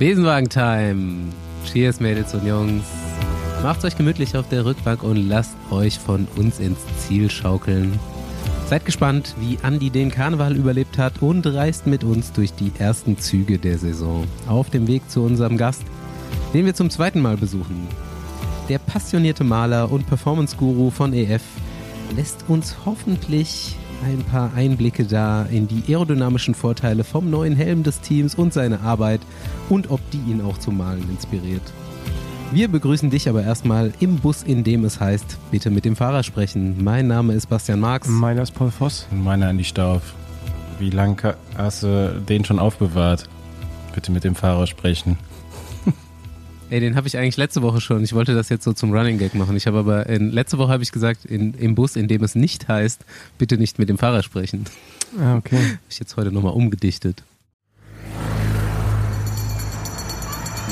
Besenwagen-Time. Cheers, Mädels und Jungs. Macht's euch gemütlich auf der Rückbank und lasst euch von uns ins Ziel schaukeln. Seid gespannt, wie Andi den Karneval überlebt hat und reist mit uns durch die ersten Züge der Saison. Auf dem Weg zu unserem Gast, den wir zum zweiten Mal besuchen. Der passionierte Maler und Performance-Guru von EF lässt uns hoffentlich ein paar Einblicke da in die aerodynamischen Vorteile vom neuen Helm des Teams und seine Arbeit und ob die ihn auch zum Malen inspiriert. Wir begrüßen dich aber erstmal im Bus, in dem es heißt, bitte mit dem Fahrer sprechen. Mein Name ist Bastian Marx. Meiner ist Paul Voss. Meiner Andi Stauf. Wie lange hast du den schon aufbewahrt? Bitte mit dem Fahrer sprechen. Ey, den habe ich eigentlich letzte Woche schon. Ich wollte das jetzt so zum Running Gag machen. Ich habe aber in, letzte Woche habe ich gesagt, in, im Bus, in dem es nicht heißt, bitte nicht mit dem Fahrer sprechen. Ah, okay. Habe ich jetzt heute nochmal umgedichtet.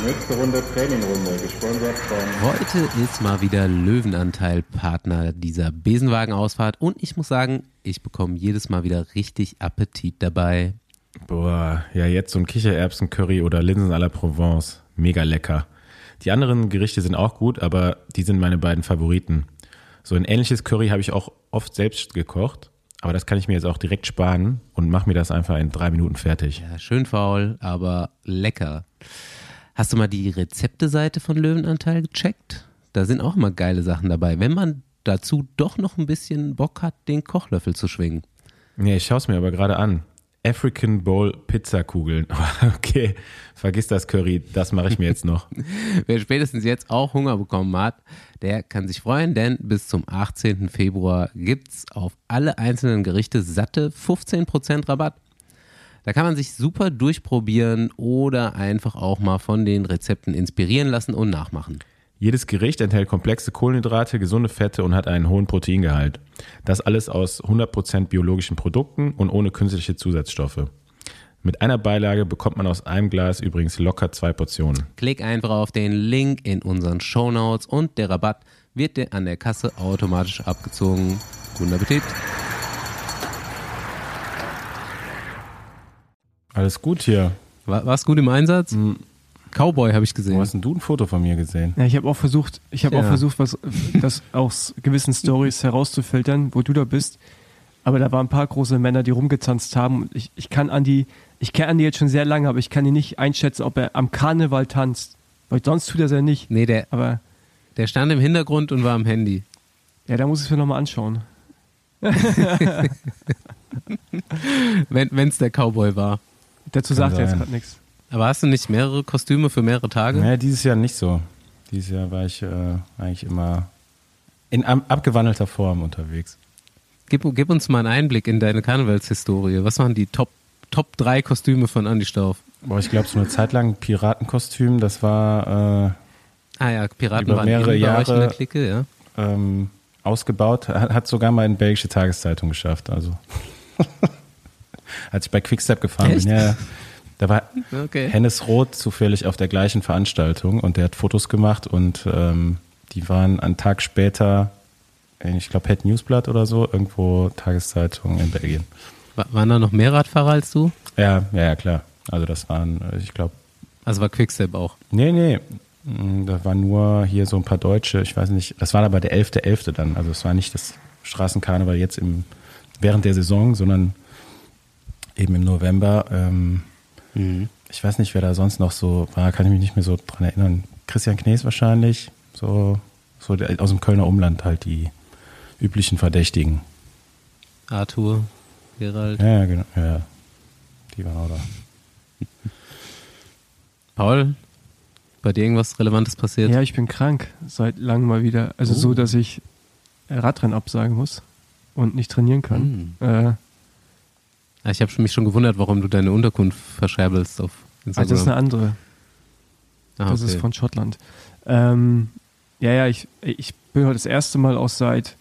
Nächste Runde Trainingrunde, gesponsert von Heute ist mal wieder Löwenanteil Partner dieser Besenwagen-Ausfahrt und ich muss sagen, ich bekomme jedes Mal wieder richtig Appetit dabei. Boah, ja, jetzt so ein Kichererbsen-Curry oder Linsen à la Provence. Mega lecker. Die anderen Gerichte sind auch gut, aber die sind meine beiden Favoriten. So ein ähnliches Curry habe ich auch oft selbst gekocht, aber das kann ich mir jetzt auch direkt sparen und mache mir das einfach in drei Minuten fertig. Ja, schön faul, aber lecker. Hast du mal die Rezepte-Seite von Löwenanteil gecheckt? Da sind auch immer geile Sachen dabei, wenn man dazu doch noch ein bisschen Bock hat, den Kochlöffel zu schwingen. Nee, ich schaue es mir aber gerade an. African Bowl Pizzakugeln. Okay, vergiss das Curry, das mache ich mir jetzt noch. Wer spätestens jetzt auch Hunger bekommen hat, der kann sich freuen, denn bis zum 18. Februar gibt's auf alle einzelnen Gerichte satte 15% Rabatt. Da kann man sich super durchprobieren oder einfach auch mal von den Rezepten inspirieren lassen und nachmachen. Jedes Gericht enthält komplexe Kohlenhydrate, gesunde Fette und hat einen hohen Proteingehalt. Das alles aus 100% biologischen Produkten und ohne künstliche Zusatzstoffe. Mit einer Beilage bekommt man aus einem Glas übrigens locker zwei Portionen. Klick einfach auf den Link in unseren Shownotes und der Rabatt wird dir an der Kasse automatisch abgezogen. Guten Appetit! Alles gut hier. War, war's gut im Einsatz? Cowboy habe ich Wo gesehen. hast denn du ein Foto von mir gesehen? Ja, ich habe auch versucht, ich habe Ja. auch versucht, was das aus gewissen Stories herauszufiltern, wo du da bist. Aber da waren ein paar große Männer, die rumgezanzt haben. Und Ich, ich kann Andi, ich kenne Andi jetzt schon sehr lange, aber ich kann ihn nicht einschätzen, ob er am Karneval tanzt. Weil sonst tut er es ja nicht. Nee, der, Aber der stand im Hintergrund und war am Handy. ja, da muss ich es mir nochmal anschauen. Wenn es der Cowboy war. Dazu Kann sagt er jetzt sein. gerade nichts. Aber hast du nicht mehrere Kostüme für mehrere Tage? Naja, dieses Jahr nicht so. Dieses Jahr war ich äh, eigentlich immer in ab abgewandelter Form unterwegs. Gib, gib uns mal einen Einblick in deine Karnevalshistorie. Was waren die Top, Top 3 Kostüme von Andy Stauf? Boah, ich glaube, so eine Zeit lang Piratenkostüm, das war Ah ja, Piraten Über waren mehrere bei euch in der Jahre- Clique, ja. äh, ähm, ausgebaut, hat, hat sogar mal in belgische Tageszeitung geschafft. Also als ich bei Quickstep gefahren Echt? bin, ja. Da war Okay. Hennes Roth zufällig auf der gleichen Veranstaltung und der hat Fotos gemacht und ähm, die waren einen Tag später, ich glaube, Het Newsblatt oder so, irgendwo Tageszeitung in Belgien. Wa- Waren da noch mehr Radfahrer als du? Ja, ja, ja, klar. Also das waren, ich glaube, Also war Quickstep auch. nee, nee, mm, da waren nur hier so ein paar Deutsche, ich weiß nicht, das war aber der 11.11. dann, also es war nicht das Straßenkarneval jetzt im, während der Saison, sondern eben im November. Ähm, Ich weiß nicht, wer da sonst noch so war, kann ich mich nicht mehr so dran erinnern. Christian Knees wahrscheinlich, so, so aus dem Kölner Umland halt die üblichen Verdächtigen. Arthur, Gerald. Ja, genau, ja, die waren auch da. Paul, bei dir irgendwas Relevantes passiert? Ja, ich bin krank seit langem mal wieder. Also Oh. so, dass ich Radrennen absagen muss und nicht trainieren kann. Hm. Äh, Ich habe mich schon gewundert, warum du deine Unterkunft verscherbelst auf Instagram. also das ist eine andere. Ah, Das okay. ist von Schottland. Ähm, ja, ja, ich, ich bin heute das erste Mal auch seit,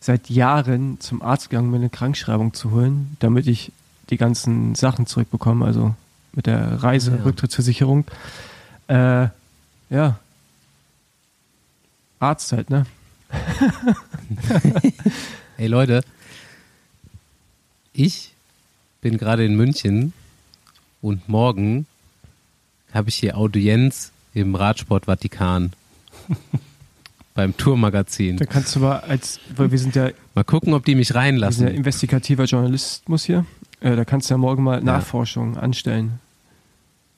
seit Jahren zum Arzt gegangen, mir eine Krankschreibung zu holen, damit ich die ganzen Sachen zurückbekomme, also mit der Reise, Ah, ja. Rücktrittsversicherung. Äh, ja. Arzt halt, ne? Ey Leute, ich bin gerade in München und morgen habe ich hier Audienz im Radsport Vatikan. beim Tourmagazin. Da kannst du mal als, weil wir sind ja, Mal gucken, ob die mich wir sind ja reinlassen. investigativer Journalismus hier. Äh, da kannst du ja morgen mal Nachforschungen anstellen.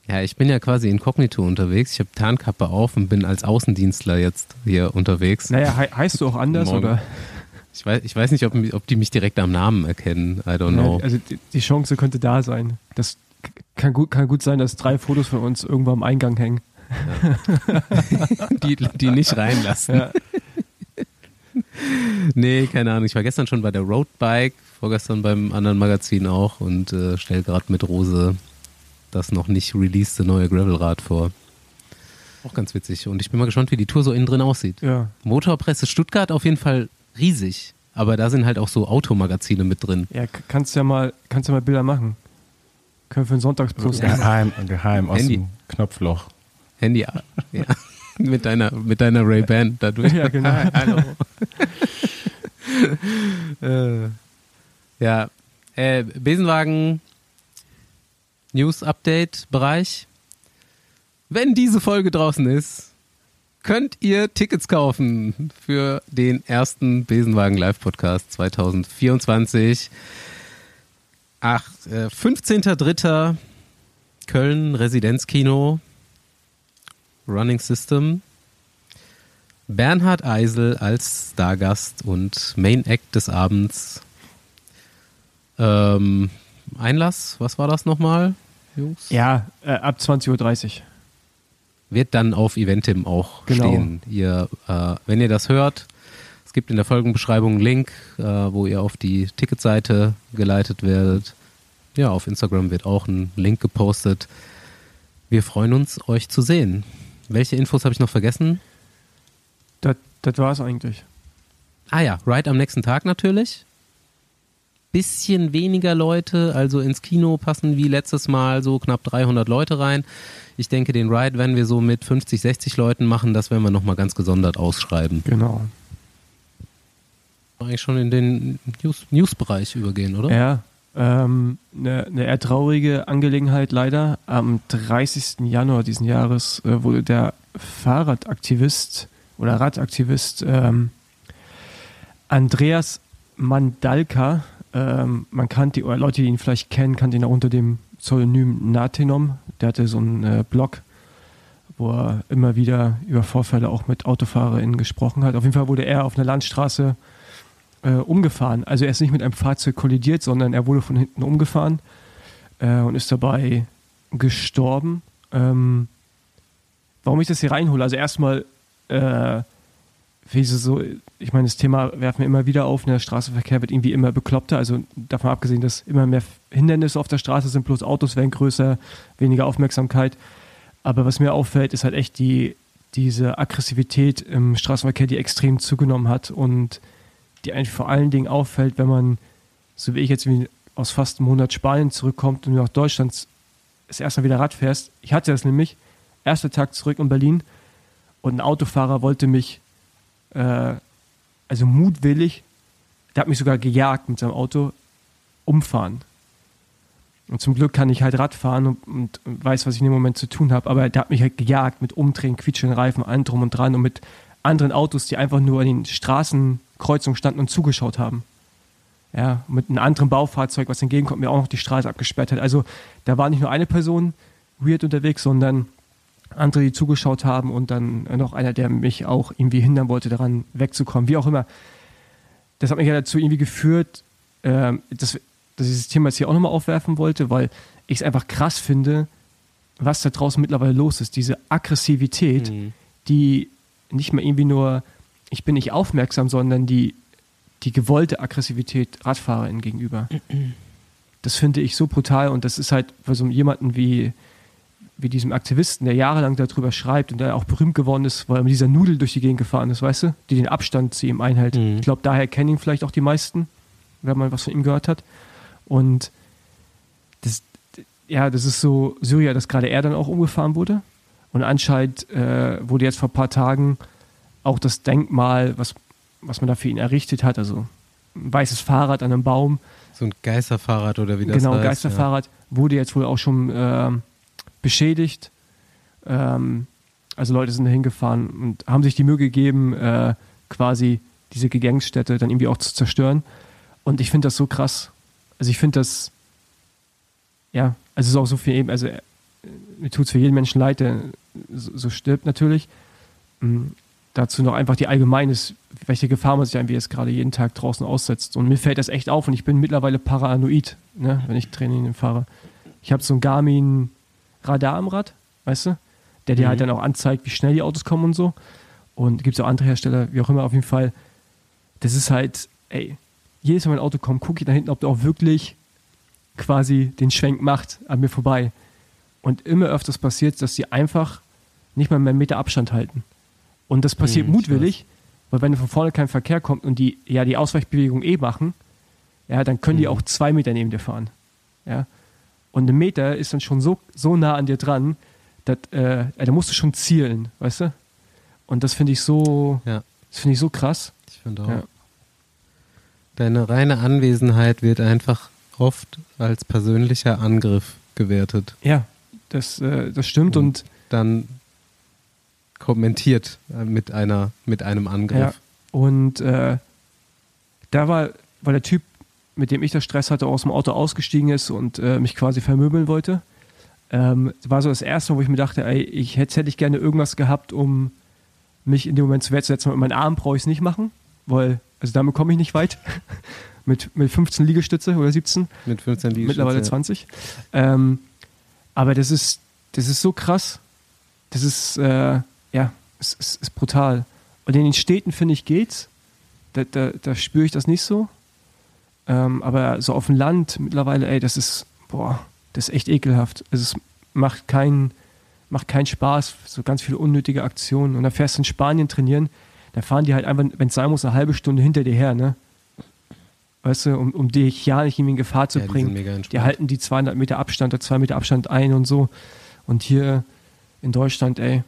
Ja, ich bin ja quasi inkognito unterwegs. Ich habe Tarnkappe auf und bin als Außendienstler jetzt hier unterwegs. Naja, he heißt du auch anders Morgen. oder? Ich weiß, ich weiß nicht, ob, ob die mich direkt am Namen erkennen. I don't know. Ja, also die, die Chance könnte da sein. Das kann gut, kann gut sein, dass drei Fotos von uns irgendwo am Eingang hängen. Die, die nicht reinlassen. Ja. Nee, keine Ahnung. Ich war gestern schon bei der Roadbike, vorgestern beim anderen Magazin auch und äh, stell gerade mit Rose das noch nicht releaste neue Gravelrad vor. Auch ganz witzig. Und ich bin mal gespannt, wie die Tour so innen drin aussieht. ja. Motorpresse Stuttgart auf jeden Fall riesig. Aber da sind halt auch so Automagazine mit drin. Ja, kannst ja mal, kannst ja mal Bilder machen. Können wir für einen Sonntagspost machen. Geheim, geheim aus Handy. dem Knopfloch. Handy, ja. mit deiner, mit deiner Ray-Ban dadurch. Ja, genau. Hallo. äh, ja, äh, Besenwagen News Update Bereich. Wenn diese Folge draußen ist, könnt ihr Tickets kaufen für den ersten Besenwagen Live Podcast 2024. Ach, äh, 15.03. Köln Residenzkino Running System. Bernhard Eisel als Stargast und Main Act des Abends. Ähm, Einlass, was war das nochmal, Jungs? Ja, äh, ab 20.30 Uhr. Wird dann auf Eventim auch Genau. stehen. Ihr, äh, wenn ihr das hört, es gibt in der Folgenbeschreibung einen Link, äh, wo ihr auf die Ticketseite geleitet werdet. Ja, auf Instagram wird auch ein Link gepostet. Wir freuen uns, euch zu sehen. Welche Infos habe ich noch vergessen? Das, das war es eigentlich. Ah ja, Ride am nächsten Tag natürlich. Bisschen weniger Leute, also ins Kino passen wie letztes Mal so knapp 300 Leute rein. Ich denke, den Ride werden wir so mit 50, 60 Leuten machen. Das werden wir nochmal ganz gesondert ausschreiben. Genau. Eigentlich schon in den News- News-Bereich übergehen, oder? Ja, ähm, eine, eine eher traurige Angelegenheit leider. Am 30. Januar diesen Jahres äh, wurde der Fahrradaktivist oder Radaktivist ähm, Andreas Mandalka, ähm, man kannte, Leute, die ihn vielleicht kennen, kannten ihn auch unter dem Pseudonym Natenom. Der hatte so einen äh, Blog, wo er immer wieder über Vorfälle auch mit AutofahrerInnen gesprochen hat. Auf jeden Fall wurde er auf einer Landstraße äh, umgefahren. Also er ist nicht mit einem Fahrzeug kollidiert, sondern er wurde von hinten umgefahren äh, und ist dabei gestorben. Ähm, warum ich das hier reinhole? Also erstmal, äh, ist es so, ich meine, das Thema werfen wir immer wieder auf, ne? der Straßenverkehr wird irgendwie immer bekloppter, also davon abgesehen, dass immer mehr Hindernisse auf der Straße sind, bloß Autos werden größer, weniger Aufmerksamkeit. Aber was mir auffällt, ist halt echt die, diese Aggressivität im Straßenverkehr, die extrem zugenommen hat und die eigentlich vor allen Dingen auffällt, wenn man, so wie ich jetzt aus fast einem Monat Spanien zurückkommt und nach Deutschland das erste Mal wieder Rad fährst. Ich hatte das nämlich, erster Tag zurück in Berlin und ein Autofahrer wollte mich, äh, also mutwillig, der hat mich sogar gejagt mit seinem Auto, umfahren. Und zum Glück kann ich halt Rad fahren und, und weiß, was ich in dem Moment zu tun habe. Aber der hat mich halt gejagt mit Umdrehen, quietschenden Reifen, allem drum und dran und mit anderen Autos, die einfach nur an den Straßenkreuzungen standen und zugeschaut haben. Ja, mit einem anderen Baufahrzeug, was entgegenkommt, mir auch noch die Straße abgesperrt hat. Also da war nicht nur eine Person weird unterwegs, sondern andere, die zugeschaut haben und dann noch einer, der mich auch irgendwie hindern wollte, daran wegzukommen. Wie auch immer. Das hat mich ja dazu irgendwie geführt, ähm, dass, dass ich das Thema jetzt hier auch nochmal aufwerfen wollte, weil ich es einfach krass finde, was da draußen mittlerweile los ist. Diese Aggressivität, Mhm. die nicht mehr irgendwie nur, ich bin nicht aufmerksam, sondern die, die gewollte Aggressivität RadfahrerInnen gegenüber. Das finde ich so brutal und das ist halt bei so jemanden wie, wie diesem Aktivisten, der jahrelang darüber schreibt und der auch berühmt geworden ist, weil er mit dieser Nudel durch die Gegend gefahren ist, weißt du, die den Abstand zu ihm einhält. Mhm. Ich glaube, daher kennen ihn vielleicht auch die meisten, wenn man was von ihm gehört hat. Und das, ja, das ist so Syria, dass gerade er dann auch umgefahren wurde. Und anscheinend äh, wurde jetzt vor ein paar Tagen auch das Denkmal, was, was man da für ihn errichtet hat, also ein weißes Fahrrad an einem Baum, So ein Geisterfahrrad oder wie das genau, heißt. Geisterfahrrad, wurde jetzt wohl auch schon ähm, beschädigt. Ähm, also Leute sind hingefahren und haben sich die Mühe gegeben, äh, quasi diese Gedenkstätte dann irgendwie auch zu zerstören. Und ich finde das so krass. Also ich finde das, ja, also es ist auch so viel eben, also äh, mir tut es für jeden Menschen leid, der so, so stirbt natürlich. Mhm. Dazu noch einfach die allgemeine, welche Gefahr man sich irgendwie jetzt gerade jeden Tag draußen aussetzt. Und mir fällt das echt auf und ich bin mittlerweile paranoid, ne, wenn ich Training fahre. Ich habe so ein Garmin Radar am Rad, weißt du, der dir halt mhm. halt dann auch anzeigt, wie schnell die Autos kommen und so. Und gibt es auch andere Hersteller, wie auch immer, auf jeden Fall. Das ist halt, ey, jedes Mal, wenn ein Auto kommt, gucke ich da hinten, ob der auch wirklich quasi den Schwenk macht an mir vorbei. Und immer öfters passiert, dass sie einfach nicht mal mehr einen Meter Abstand halten. Und das passiert mhm, mutwillig, weil wenn von vorne kein Verkehr kommt und die ja die Ausweichbewegung eh machen, ja, dann können mhm. die auch zwei Meter neben dir fahren. Ja. Und ein Meter ist dann schon so, so nah an dir dran, dass, äh, da musst du schon zielen, weißt du? Und das finde ich so, ja. das finde ich so krass. Ich finde auch. Ja. Deine reine Anwesenheit wird einfach oft als persönlicher Angriff gewertet. Ja, das, äh, das stimmt und, und dann kommentiert äh, mit einer mit einem Angriff. Ja, und äh, da war, war der Typ, mit dem ich das Stress hatte, aus dem Auto ausgestiegen ist und äh, mich quasi vermöbeln wollte. Ähm, war so das erste, wo ich mir dachte, ey, ich hätte, hätte ich gerne irgendwas gehabt, um mich in dem Moment zu Wehr zu setzen. Mit meinen Arm brauche ich es nicht machen, weil, also damit komme ich nicht weit. mit, mit 15 Liegestütze oder 17. Mit 15 Liegestütze. Mittlerweile 20. Ja. Ähm, aber das ist, das ist so krass. Das ist, äh, ja, es, es, ist brutal. Und in den Städten, finde ich, geht's. Da, da, da spüre ich das nicht so. Ähm, aber so auf dem Land mittlerweile, ey, das ist, boah, das ist echt ekelhaft. Also es macht keinen macht keinen Spaß, so ganz viele unnötige Aktionen. Und dann fährst du in Spanien trainieren, da fahren die halt einfach, wenn es sein muss, eine halbe Stunde hinter dir her, ne? Weißt du, um, um dich ja nicht in Gefahr zu ja, bringen. Die, die halten die 200 Meter Abstand, der 2 Meter Abstand ein und so. Und hier in Deutschland, ey,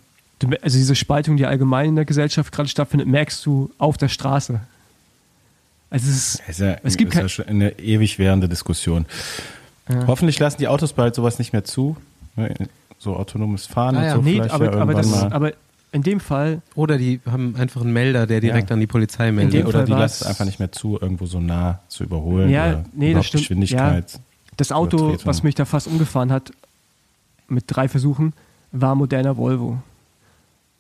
also diese Spaltung, die allgemein in der Gesellschaft gerade stattfindet, merkst du auf der Straße. Also es, ist, ja, es gibt ist ja schon eine ewig währende Diskussion. Ja. Hoffentlich lassen die Autos bald sowas nicht mehr zu. Ne, so autonomes Fahren ah, und so. Nee, aber, aber, das, aber, in dem Fall. Oder die haben einfach einen Melder, der direkt ja. an die Polizei meldet. Oder die lassen es einfach nicht mehr zu, irgendwo so nah zu überholen. Ja, nee, das stimmt. Geschwindigkeit. Ja. Das Auto, was mich da fast umgefahren hat, mit drei Versuchen, war moderner Volvo.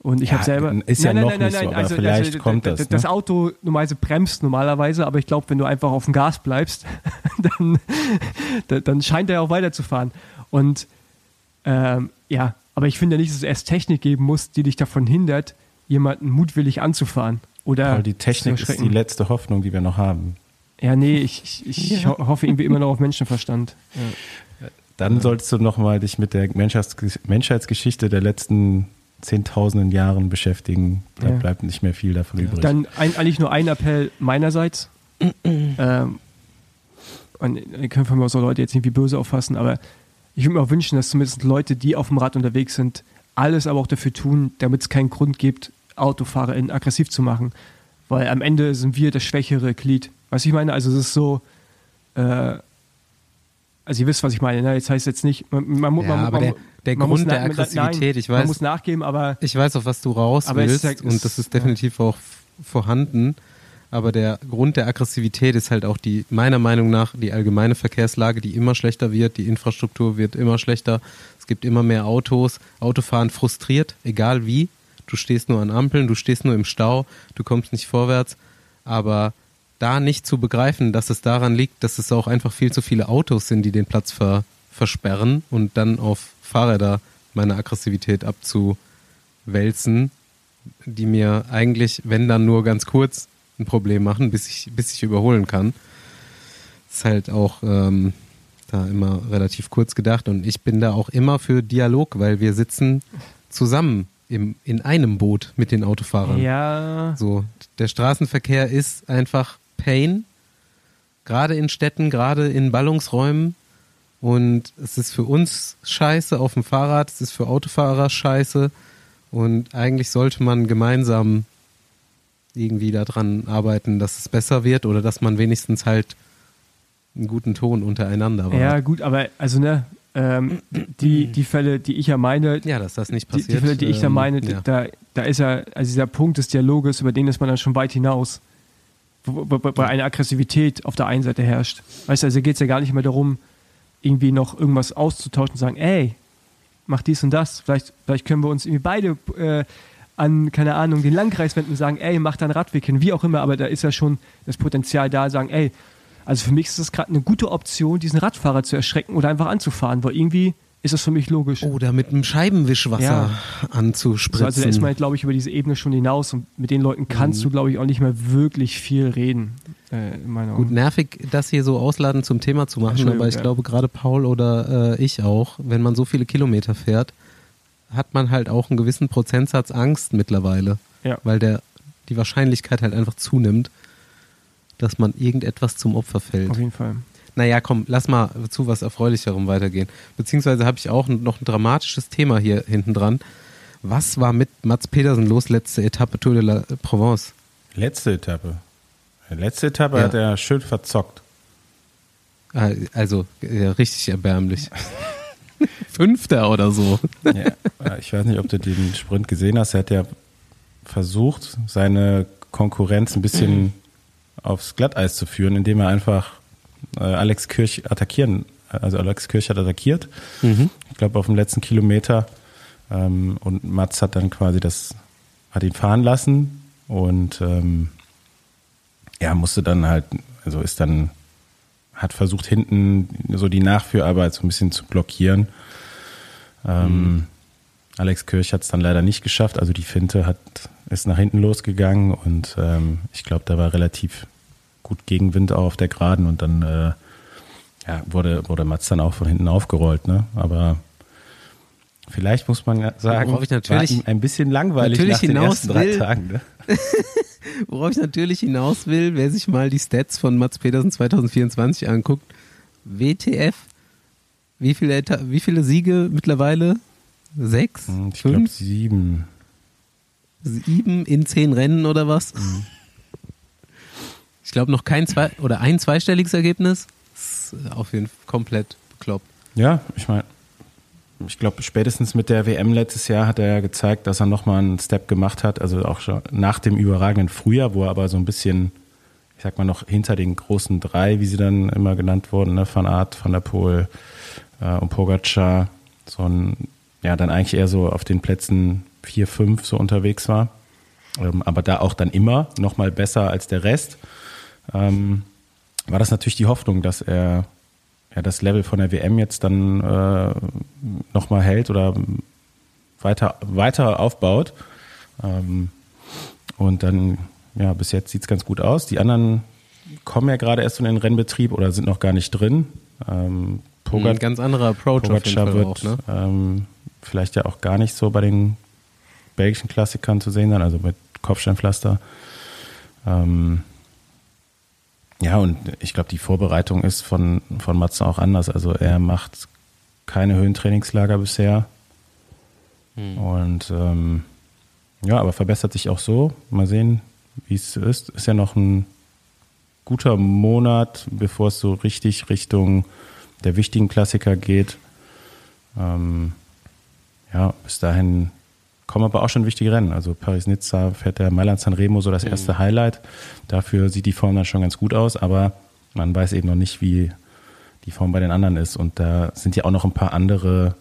Und ich ja, habe selber. Ist ja nein, noch nein, nein, nicht so, aber also, vielleicht also, kommt das. Das ne? Auto normalerweise bremst normalerweise, aber ich glaube, wenn du einfach auf dem Gas bleibst, dann, dann scheint er auch weiterzufahren. Und ähm, ja, aber ich finde nicht, dass es erst Technik geben muss, die dich davon hindert, jemanden mutwillig anzufahren. Oder Paul, die Technik ist die letzte Hoffnung, die wir noch haben. Ja, nee, ich, ich, ich ja. hoffe irgendwie immer noch auf Menschenverstand. Ja. Dann solltest du nochmal dich mit der Menschheitsgeschichte der letzten zehntausenden Jahren beschäftigen. Da ja. bleibt nicht mehr viel davon übrig. Dann ein, eigentlich nur ein Appell meinerseits. ähm, und ihr könnt von mir auch so Leute jetzt nicht wie böse auffassen, aber ich würde mir auch wünschen, dass zumindest Leute, die auf dem Rad unterwegs sind, alles aber auch dafür tun, damit es keinen Grund gibt, AutofahrerInnen aggressiv zu machen. Weil am Ende sind wir das schwächere Glied. Was ich meine, also es ist so, äh, also ihr wisst, was ich meine. Ne? Jetzt heißt jetzt nicht, man, man, ja, man, aber der, der Grund der Aggressivität, nein, ich weiß, man muss nachgeben, aber ich weiß, auf was du raus willst halt, und das ist definitiv ja. auch vorhanden. Aber der Grund der Aggressivität ist halt auch die, meiner Meinung nach, die allgemeine Verkehrslage, die immer schlechter wird, die Infrastruktur wird immer schlechter, es gibt immer mehr Autos, Autofahren frustriert, egal wie. Du stehst nur an Ampeln, du stehst nur im Stau, du kommst nicht vorwärts, aber da nicht zu begreifen, dass es daran liegt, dass es auch einfach viel zu viele Autos sind, die den Platz ver, versperren und dann auf Fahrräder meine Aggressivität abzuwälzen, die mir eigentlich, wenn dann nur ganz kurz ein Problem machen, bis ich, bis ich überholen kann. Ist halt auch ähm, da immer relativ kurz gedacht und ich bin da auch immer für Dialog, weil wir sitzen zusammen im, in einem Boot mit den Autofahrern. Ja. So, der Straßenverkehr ist einfach Pain, gerade in Städten, gerade in Ballungsräumen. Und es ist für uns scheiße auf dem Fahrrad, es ist für Autofahrer scheiße. Und eigentlich sollte man gemeinsam irgendwie daran arbeiten, dass es besser wird oder dass man wenigstens halt einen guten Ton untereinander war. Ja, gut, aber also ne, ähm, die, die Fälle, die ich ja meine, Ja, dass das nicht die, passiert. die Fälle, die ich da ähm, meine, ja. da, da ist ja, also dieser Punkt des Dialoges, über den ist man dann schon weit hinaus. Wo, wo, wo, wo eine Aggressivität auf der einen Seite herrscht. Weißt du, also geht es ja gar nicht mehr darum, irgendwie noch irgendwas auszutauschen und sagen, ey, mach dies und das. Vielleicht, vielleicht können wir uns irgendwie beide äh, an, keine Ahnung, den Landkreis wenden und sagen, ey, mach da einen Radweg hin, wie auch immer, aber da ist ja schon das Potenzial da, sagen, ey, also für mich ist das gerade eine gute Option, diesen Radfahrer zu erschrecken oder einfach anzufahren, weil irgendwie ist das für mich logisch. Oder mit einem Scheibenwischwasser Ja. anzuspritzen. So, also da ist man, glaube ich, über diese Ebene schon hinaus und mit den Leuten kannst du, glaube ich, auch nicht mehr wirklich viel reden. Äh, Gut, nervig, das hier so ausladend zum Thema zu machen, aber ich ja. glaube gerade Paul oder äh, ich auch, wenn man so viele Kilometer fährt, hat man halt auch einen gewissen Prozentsatz Angst mittlerweile, Ja. weil der die Wahrscheinlichkeit halt einfach zunimmt, dass man irgendetwas zum Opfer fällt. Auf jeden Fall. Naja, komm, lass mal zu was Erfreulicherem weitergehen. Beziehungsweise habe ich auch noch ein dramatisches Thema hier hinten dran. Was war mit Mats Pedersen los letzte Etappe Tour de la Provence? Letzte Etappe. Letzte Etappe Ja. hat er schön verzockt. Ah, Also, ja, richtig erbärmlich. Fünfter oder so. Ja, äh, ich weiß nicht, ob du den Sprint gesehen hast. Er hat ja versucht, seine Konkurrenz ein bisschen aufs Glatteis zu führen, indem er einfach äh, Alex Kirch attackieren, also Alex Kirch hat attackiert. Ich glaube auf dem letzten Kilometer. Ähm, und Mats hat dann quasi das, hat ihn fahren lassen und ähm, ja, musste dann halt, also ist dann, hat versucht hinten so die Nachführarbeit so ein bisschen zu blockieren. Ähm, Alex Kirch hat es dann leider nicht geschafft. Also die Finte hat, ist nach hinten losgegangen und ähm, ich glaube, da war relativ gut Gegenwind auch auf der Geraden und dann äh, ja, wurde, wurde Mats dann auch von hinten aufgerollt. Ne? Aber vielleicht muss man ja sagen, Worauf ich natürlich- ein bisschen langweilig natürlich nach den hinaus ersten drei will. Tagen. Ne? Worauf ich natürlich hinaus will, wer sich mal die Stats von Mats Pedersen 2024 anguckt. WTF? Wie viele, wie viele Siege mittlerweile? Sechs? Hm, Ich glaube sieben. Sieben in zehn Rennen oder was? Ich glaube noch kein zwei oder ein zweistelliges Ergebnis. Das ist auf jeden Fall komplett bekloppt. Ja, ich meine, ich glaube, spätestens mit der WM letztes Jahr hat er ja gezeigt, dass er nochmal einen Step gemacht hat. Also auch schon nach dem überragenden Frühjahr, wo er aber so ein bisschen, ich sag mal, noch hinter den großen drei, wie sie dann immer genannt wurden, ne, Van Art, Van der Poel äh, und Pogacar, so ein, ja, dann eigentlich eher so auf den Plätzen vier, fünf so unterwegs war. Ähm, aber da auch dann immer nochmal besser als der Rest. Ähm, war das natürlich die Hoffnung, dass er ja, das Level von der WM jetzt dann äh, nochmal hält oder weiter, weiter aufbaut. Ähm, und dann, ja, bis jetzt sieht's ganz gut aus. Die anderen kommen ja gerade erst in den Rennbetrieb oder sind noch gar nicht drin. Ähm, Ein Pogac ganz anderer Approach auf Pogacar Fall wird auch, ne? ähm, vielleicht ja auch gar nicht so bei den belgischen Klassikern zu sehen sein, also mit Kopfsteinpflaster. Ähm, ja, und ich glaube, die Vorbereitung ist von, von Matze auch anders. Also er macht keine Höhentrainingslager bisher. Und ähm, ja, aber verbessert sich auch so. Mal sehen, wie es ist. Ist ja noch ein guter Monat, bevor es so richtig Richtung der wichtigen Klassiker geht. Ähm, ja, bis dahin kommen aber auch schon wichtige Rennen. Also Paris-Nizza fährt der Mailand San Remo so das erste Highlight. Dafür sieht die Form dann schon ganz gut aus, aber man weiß eben noch nicht, wie die Form bei den anderen ist. Und da sind ja auch noch ein paar andere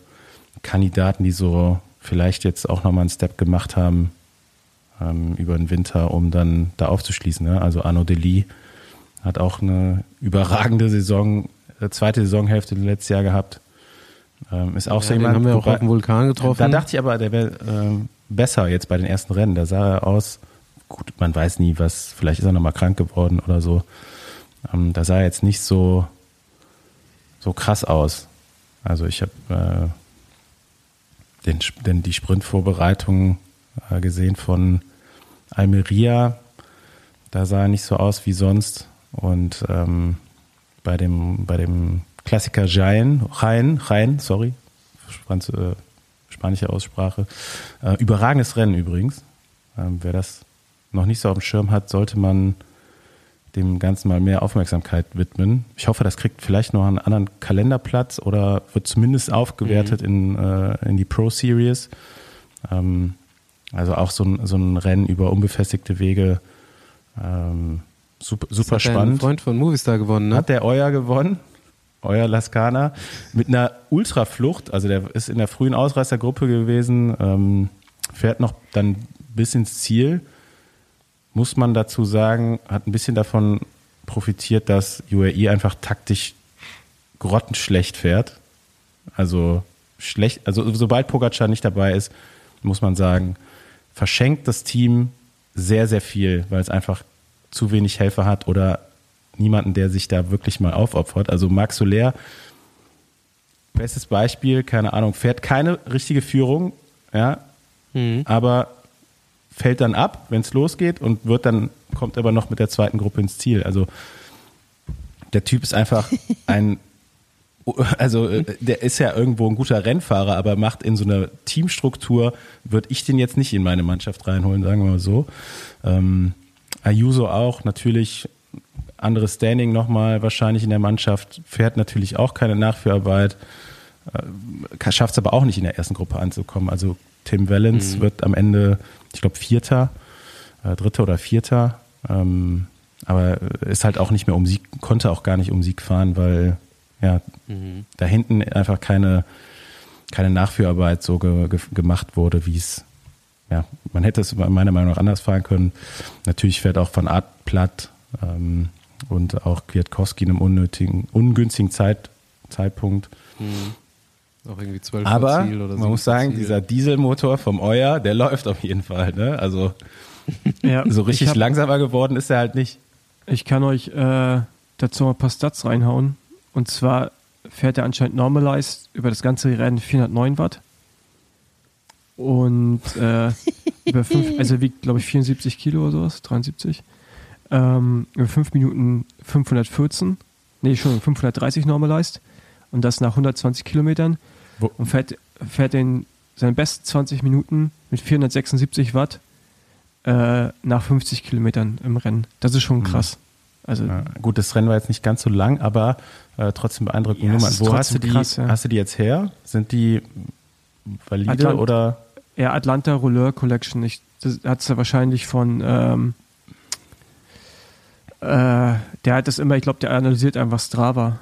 Kandidaten, die so vielleicht jetzt auch nochmal einen Step gemacht haben ähm, über den Winter, um dann da aufzuschließen. Ne? Also Arnaud Delis hat auch eine überragende Saison, äh, zweite Saisonhälfte letztes Jahr gehabt. Ähm, ist auch so Ja, den jemand. haben wir auch auf dem Vulkan getroffen. Da dachte ich aber, der wäre ähm, besser jetzt bei den ersten Rennen. Da sah er aus, gut, man weiß nie, was, vielleicht ist er nochmal krank geworden oder so. Ähm, da sah er jetzt nicht so, so krass aus. Also ich habe äh, den, den, die Sprintvorbereitung äh, gesehen von Almeria. Da sah er nicht so aus wie sonst. Und ähm, bei dem, bei dem Klassiker Jaén, Jaén, Jaén, sorry, Franz, äh, spanische Aussprache. Äh, überragendes Rennen übrigens. Ähm, wer das noch nicht so auf dem Schirm hat, sollte man dem Ganzen mal mehr Aufmerksamkeit widmen. Ich hoffe, das kriegt vielleicht noch einen anderen Kalenderplatz oder wird zumindest aufgewertet Mhm. in, äh, in die Pro Series. Ähm, also auch so ein, so ein Rennen über unbefestigte Wege. Ähm, super super spannend. Freund von Movistar gewonnen, ne? Hat der Euer gewonnen, Euer Lascana, mit einer Ultraflucht. Also der ist in der frühen Ausreißergruppe gewesen, ähm, fährt noch dann bis ins Ziel. Muss man dazu sagen, hat ein bisschen davon profitiert, dass UAE einfach taktisch grottenschlecht fährt. Also schlecht, also sobald Pogacar nicht dabei ist, muss man sagen, verschenkt das Team sehr, sehr viel, weil es einfach zu wenig Helfer hat oder niemanden, der sich da wirklich mal aufopfert. Also Max Soler, bestes Beispiel, keine Ahnung, fährt keine richtige Führung, ja, Mhm. aber fällt dann ab, wenn es losgeht und wird dann, kommt aber noch mit der zweiten Gruppe ins Ziel. Also der Typ ist einfach ein, also äh, der ist ja irgendwo ein guter Rennfahrer, aber macht in so einer Teamstruktur, würde ich den jetzt nicht in meine Mannschaft reinholen, sagen wir mal so. Ähm, Ayuso auch, natürlich anderes Standing nochmal wahrscheinlich in der Mannschaft, fährt natürlich auch keine Nachführarbeit, äh, schafft es aber auch nicht in der ersten Gruppe anzukommen. Also Tim Wellens wird am Ende, ich glaube, Vierter, äh, Dritter oder Vierter, ähm, aber ist halt auch nicht mehr um Sieg, konnte auch gar nicht um Sieg fahren, weil ja, da hinten einfach keine, keine Nachführarbeit so ge, ge, gemacht wurde, wie es, ja, man hätte es meiner Meinung nach anders fahren können. Natürlich fährt auch von Art platt. Ähm, und auch Kwiatkowski in einem unnötigen, ungünstigen Zeit, Zeitpunkt. Auch irgendwie 12 Aber Ziel oder man so muss sagen, Ziel. dieser Dieselmotor vom Euer, der läuft auf jeden Fall. Ne? Also Ja, so ich richtig hab- langsamer geworden ist er halt nicht. Ich kann euch äh, dazu mal ein paar Stats reinhauen. Und zwar fährt er anscheinend Normalized über das ganze Rennen 409 Watt. Und äh, über fünf, also er wiegt, glaube ich, 74 Kilo oder sowas, 73. Ähm, über 5 Minuten 514, nee, schon 530 Normalized. Und das nach 120 Kilometern. Wo- Und fährt, fährt in seinen besten 20 Minuten mit 476 Watt äh, nach 50 Kilometern im Rennen. Das ist schon krass. Also Ja, gut, das Rennen war jetzt nicht ganz so lang, aber äh, trotzdem beeindruckende Ja, Nummer. Wo hast du, die, krass, ja. hast du die jetzt her? Sind die valide Atlant- oder? Ja, Atlanta Rouleur Collection. Ich, das hat es ja wahrscheinlich von, ähm, äh, der hat das immer, ich glaube, der analysiert einfach Strava.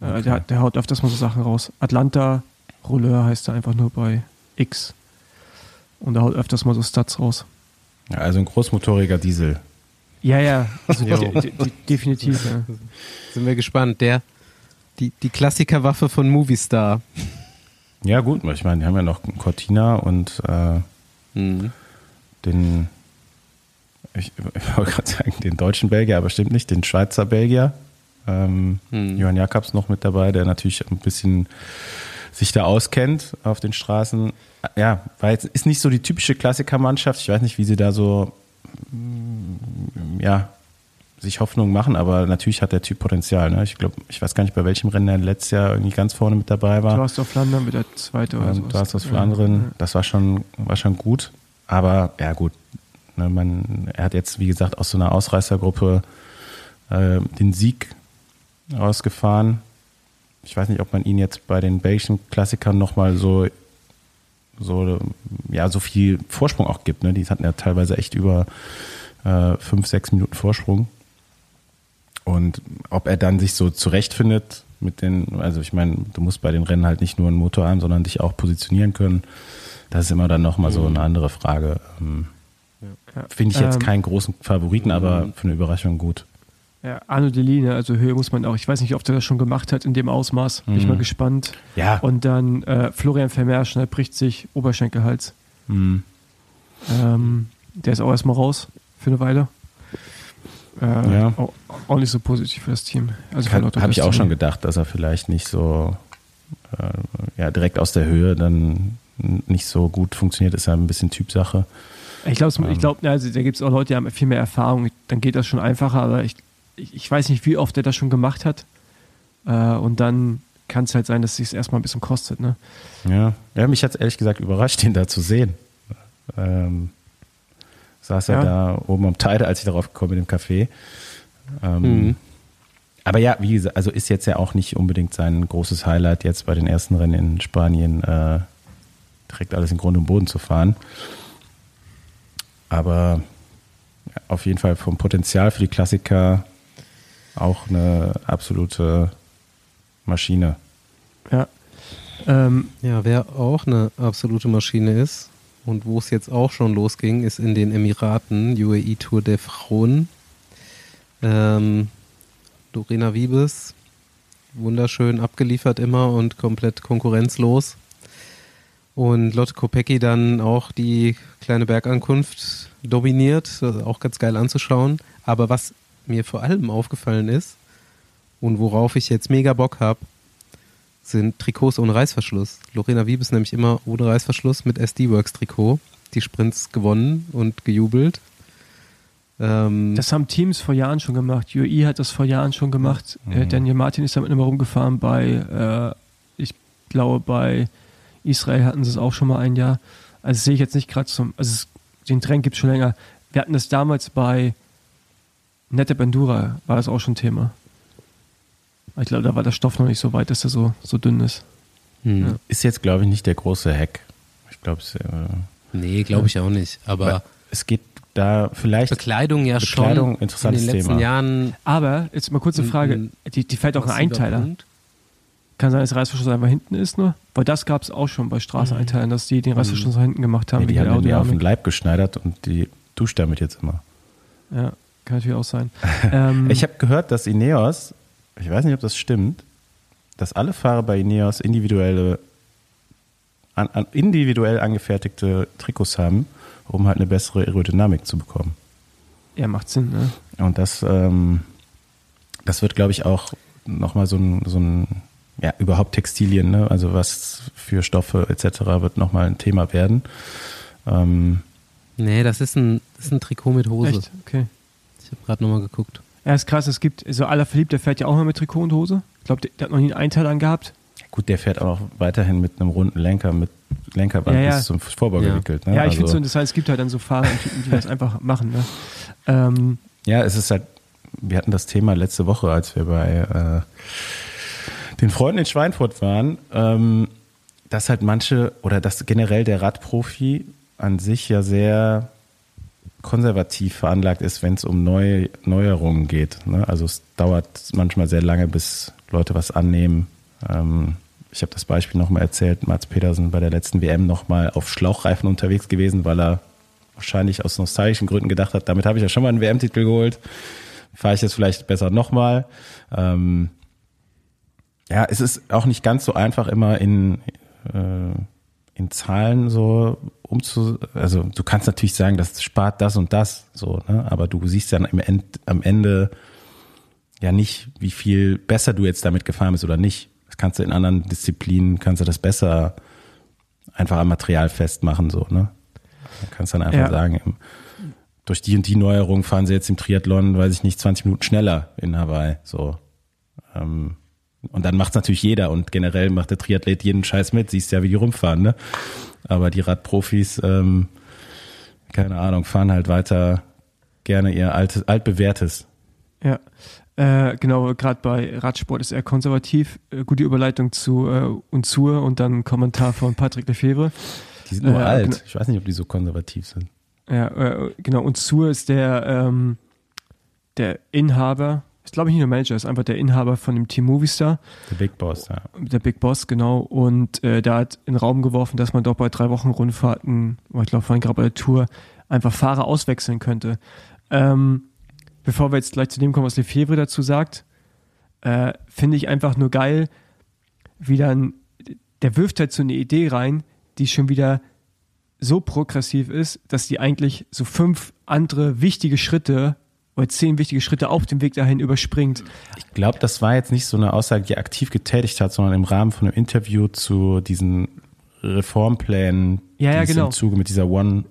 Äh, der, hat- der haut öfters mal so Sachen raus. Atlanta Rouleur heißt er einfach nur bei X. Und er haut öfters mal so Stats raus. Ja, also ein großmotoriger Diesel. Ja, ja, also de, de, definitiv. Ja. Sind wir gespannt. Der, die, die Klassikerwaffe von Movistar. Ja, gut, ich meine, die haben ja noch Cortina und äh, Mhm. den, ich, ich wollte gerade sagen, den deutschen Belgier, aber stimmt nicht, den Schweizer Belgier. Ähm, Hm. Johann Jakobs noch mit dabei, der natürlich ein bisschen sich da auskennt auf den Straßen. Ja, weil jetzt ist nicht so die typische Klassikermannschaft. Ich weiß nicht, wie sie da so mm, ja, sich Hoffnung machen, aber natürlich hat der Typ Potenzial. Ne? Ich glaube, ich weiß gar nicht, bei welchem Rennen er letztes Jahr irgendwie ganz vorne mit dabei war. Du hast auf Flandern mit der zweite oder so. Ähm, du hast was für anderen. Das war schon, war schon gut. Aber ja, gut. Ne, man, er hat jetzt, wie gesagt, aus so einer Ausreißergruppe äh, den Sieg ausgefahren. Ich weiß nicht, ob man ihn jetzt bei den belgischen Klassikern nochmal so, so, ja, so viel Vorsprung auch gibt. Ne? Die hatten ja teilweise echt über äh, fünf, sechs Minuten Vorsprung. Und ob er dann sich so zurechtfindet mit den, also ich meine, du musst bei den Rennen halt nicht nur einen Motor haben, sondern dich auch positionieren können. Das ist immer dann nochmal so eine andere Frage. Ähm, Ja. Finde ich jetzt Ähm, keinen großen Favoriten, aber für eine Überraschung gut. Ja, Arno Deline, also Höhe muss man auch, ich weiß nicht, ob der das schon gemacht hat in dem Ausmaß. Bin ich Mhm. mal gespannt. Ja. Und dann äh, Florian Vermeer, schnell bricht sich Oberschenkelhals. Hm. Ähm, der ist auch erstmal raus für eine Weile. Äh, Ja. auch, auch nicht so positiv für das Team. Also Habe ich auch schon gedacht, dass er vielleicht nicht so äh, ja, direkt aus der Höhe dann nicht so gut funktioniert. Ist ja ein bisschen Typsache. Ich glaube, Ähm. ich glaub, also, da gibt es auch Leute, die haben viel mehr Erfahrung. Dann geht das schon einfacher, aber ich, ich, ich weiß nicht, wie oft er das schon gemacht hat. Äh, und dann kann es halt sein, dass es sich erstmal ein bisschen kostet. Ne? Ja, ja mich hat es ehrlich gesagt überrascht, ihn da zu sehen. Ähm, saß er Ja. da oben am Teide, als ich darauf gekommen bin im Café. Ähm, Mhm. Aber ja, wie gesagt, also ist jetzt ja auch nicht unbedingt sein großes Highlight, jetzt bei den ersten Rennen in Spanien äh, direkt alles in Grund und Boden zu fahren. Aber auf jeden Fall vom Potenzial für die Klassiker auch eine absolute Maschine. Ja. Ähm, Ja, wer auch eine absolute Maschine ist und wo es jetzt auch schon losging, ist in den Emiraten, UAE Tour der Frauen. Ähm, Lorena Wiebes, wunderschön abgeliefert immer und komplett konkurrenzlos. Und Lotte Kopecki dann auch die kleine Bergankunft dominiert, auch ganz geil anzuschauen. Aber was mir vor allem aufgefallen ist und worauf ich jetzt mega Bock habe, sind Trikots ohne Reißverschluss. Lorena Wiebes nämlich immer ohne Reißverschluss mit SD-Works Trikot. Die Sprints gewonnen und gejubelt. Ähm, Das haben Teams vor Jahren schon gemacht. UAE hat das vor Jahren schon gemacht. Äh, Daniel Martin ist damit immer rumgefahren. Bei, äh, ich glaube, bei Israel hatten sie es auch schon mal ein Jahr. Also sehe ich jetzt nicht gerade zum. Also es, den Trend gibt es schon länger. Wir hatten das damals bei Nette Bandura, war das auch schon Thema. Aber Ich glaube, da war der Stoff noch nicht so weit, dass er so, so dünn ist. hm. Ist jetzt, glaube ich, nicht der große Hack. Ich glaube, es, äh, Nee, glaube ich auch nicht. Aber weil es geht da vielleicht. Bekleidung ja Bekleidung, schon interessantes in den letzten Thema. Jahren. Aber jetzt mal kurze Frage. Die, die fällt auch ein Einteiler. Punkt. Kann sein, dass der Reißverschluss einfach hinten ist nur? Weil das gab es auch schon bei Straßeneinteilen, dass die den Reißverschluss nach hinten gemacht haben. Nee, die haben den mir auf den. Leib geschneidert und die duscht damit jetzt immer. Ja, kann natürlich auch sein. ähm, Ich habe gehört, dass Ineos, ich weiß nicht, ob das stimmt, dass alle Fahrer bei Ineos individuelle, an, an individuell angefertigte Trikots haben, um halt eine bessere Aerodynamik zu bekommen. ja, macht Sinn, ne? Und das, ähm, das wird, glaube ich, auch nochmal so ein, so ein, ja, überhaupt Textilien, ne? also was für Stoffe etc. wird nochmal ein Thema werden. Ähm, Nee, das ist ein, das ist ein Trikot mit Hose. Echt? Okay. Ich habe gerade nochmal geguckt. Ja, ist krass, es gibt, so aller verliebt, der fährt ja auch mal mit Trikot und Hose. Ich glaube, der, der hat noch nie einen Einteil angehabt. gut, der fährt auch noch weiterhin mit einem runden Lenker, mit Lenkerband Ja, ja. bis zum Vorbau Ja. gewickelt. Ne? Ja, ich also, finde so interessant, es gibt halt dann so Fahrer und Typen, die das einfach machen, ne? Ähm, Ja, es ist halt, wir hatten das Thema letzte Woche, als wir bei äh, den Freunden in Schweinfurt waren, ähm, dass halt manche oder dass generell der Radprofi an sich ja sehr konservativ veranlagt ist, wenn es um Neu Neuerungen geht. Ne? Also es dauert manchmal sehr lange, bis Leute was annehmen. Ähm, ich habe das Beispiel nochmal erzählt, Mats Pedersen bei der letzten WM nochmal auf Schlauchreifen unterwegs gewesen, weil er wahrscheinlich aus nostalgischen Gründen gedacht hat, damit habe ich ja schon mal einen WM-Titel geholt. Fahre ich jetzt vielleicht besser nochmal. Ähm, ja, es ist auch nicht ganz so einfach immer in, äh, in Zahlen so umzu, also du kannst natürlich sagen, das spart das und das, so, ne? aber du siehst dann im End, am Ende ja nicht, wie viel besser du jetzt damit gefahren bist oder nicht. Das kannst du in anderen Disziplinen, kannst du das besser einfach am Material festmachen, so, ne? Du kannst dann einfach Ja. sagen, durch die und die Neuerung fahren sie jetzt im Triathlon, weiß ich nicht, 20 Minuten schneller in Hawaii, so. Ähm, und dann macht's natürlich jeder und generell macht der Triathlet jeden Scheiß mit, siehst ja, wie die rumfahren, ne? Aber die Radprofis, ähm, keine Ahnung, fahren halt weiter gerne ihr altes, altbewährtes. ja. Äh, genau, gerade bei Radsport ist er konservativ. Äh, gute Überleitung zu äh, Unzur und dann ein Kommentar von Patrick Lefebvre. Die sind nur Äh, alt. genau. Ich weiß nicht, ob die so konservativ sind. Ja, äh, genau. Und Sur ist der, ähm, der Inhaber, ist glaube ich nicht der Manager, ist einfach der Inhaber von dem Team Movistar, Der Big Boss, ja. der Big Boss, genau. Und äh, da hat in den Raum geworfen, dass man doch bei drei Wochen Rundfahrten, ich glaube vorhin gerade bei der Tour, einfach Fahrer auswechseln könnte. Ähm, bevor wir jetzt gleich zu dem kommen, was Lefebvre dazu sagt, äh, finde ich einfach nur geil, wie dann, der wirft halt so eine Idee rein, die schon wieder so progressiv ist, dass die eigentlich so fünf andere wichtige Schritte oder zehn wichtige Schritte auf dem Weg dahin überspringt. Ich glaube, das war jetzt nicht so eine Aussage, die er aktiv getätigt hat, sondern im Rahmen von einem Interview zu diesen Reformplänen, Ja, ja, die genau. es im Zuge mit dieser One,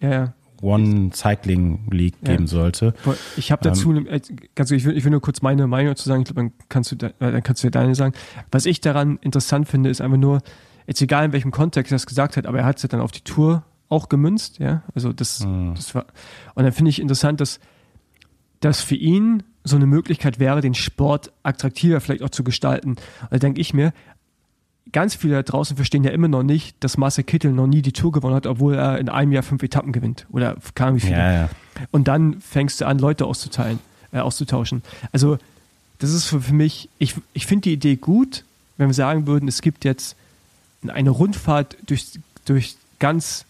Ja, ja. One Cycling League Ja. geben sollte. Ich habe dazu, Ähm. äh, ganz ich will, ich will nur kurz meine Meinung dazu sagen, ich glaube, dann kannst du, äh, dann kannst du dir deine sagen. Was ich daran interessant finde, ist einfach nur, jetzt egal in welchem Kontext er das gesagt hat, aber er hat es ja dann auf die Tour auch gemünzt, ja, also das, Mhm. das war, und dann finde ich interessant, dass, dass für ihn so eine Möglichkeit wäre, den Sport attraktiver vielleicht auch zu gestalten. Da denke ich mir, ganz viele da draußen verstehen ja immer noch nicht, dass Marcel Kittel noch nie die Tour gewonnen hat, obwohl er in einem Jahr fünf Etappen gewinnt. Oder kam wie viele. Ja, ja. Und dann fängst du an, Leute auszuteilen, äh, auszutauschen. Also, das ist für, für mich, ich, ich finde die Idee gut, wenn wir sagen würden, es gibt jetzt eine Rundfahrt durch, durch ganz,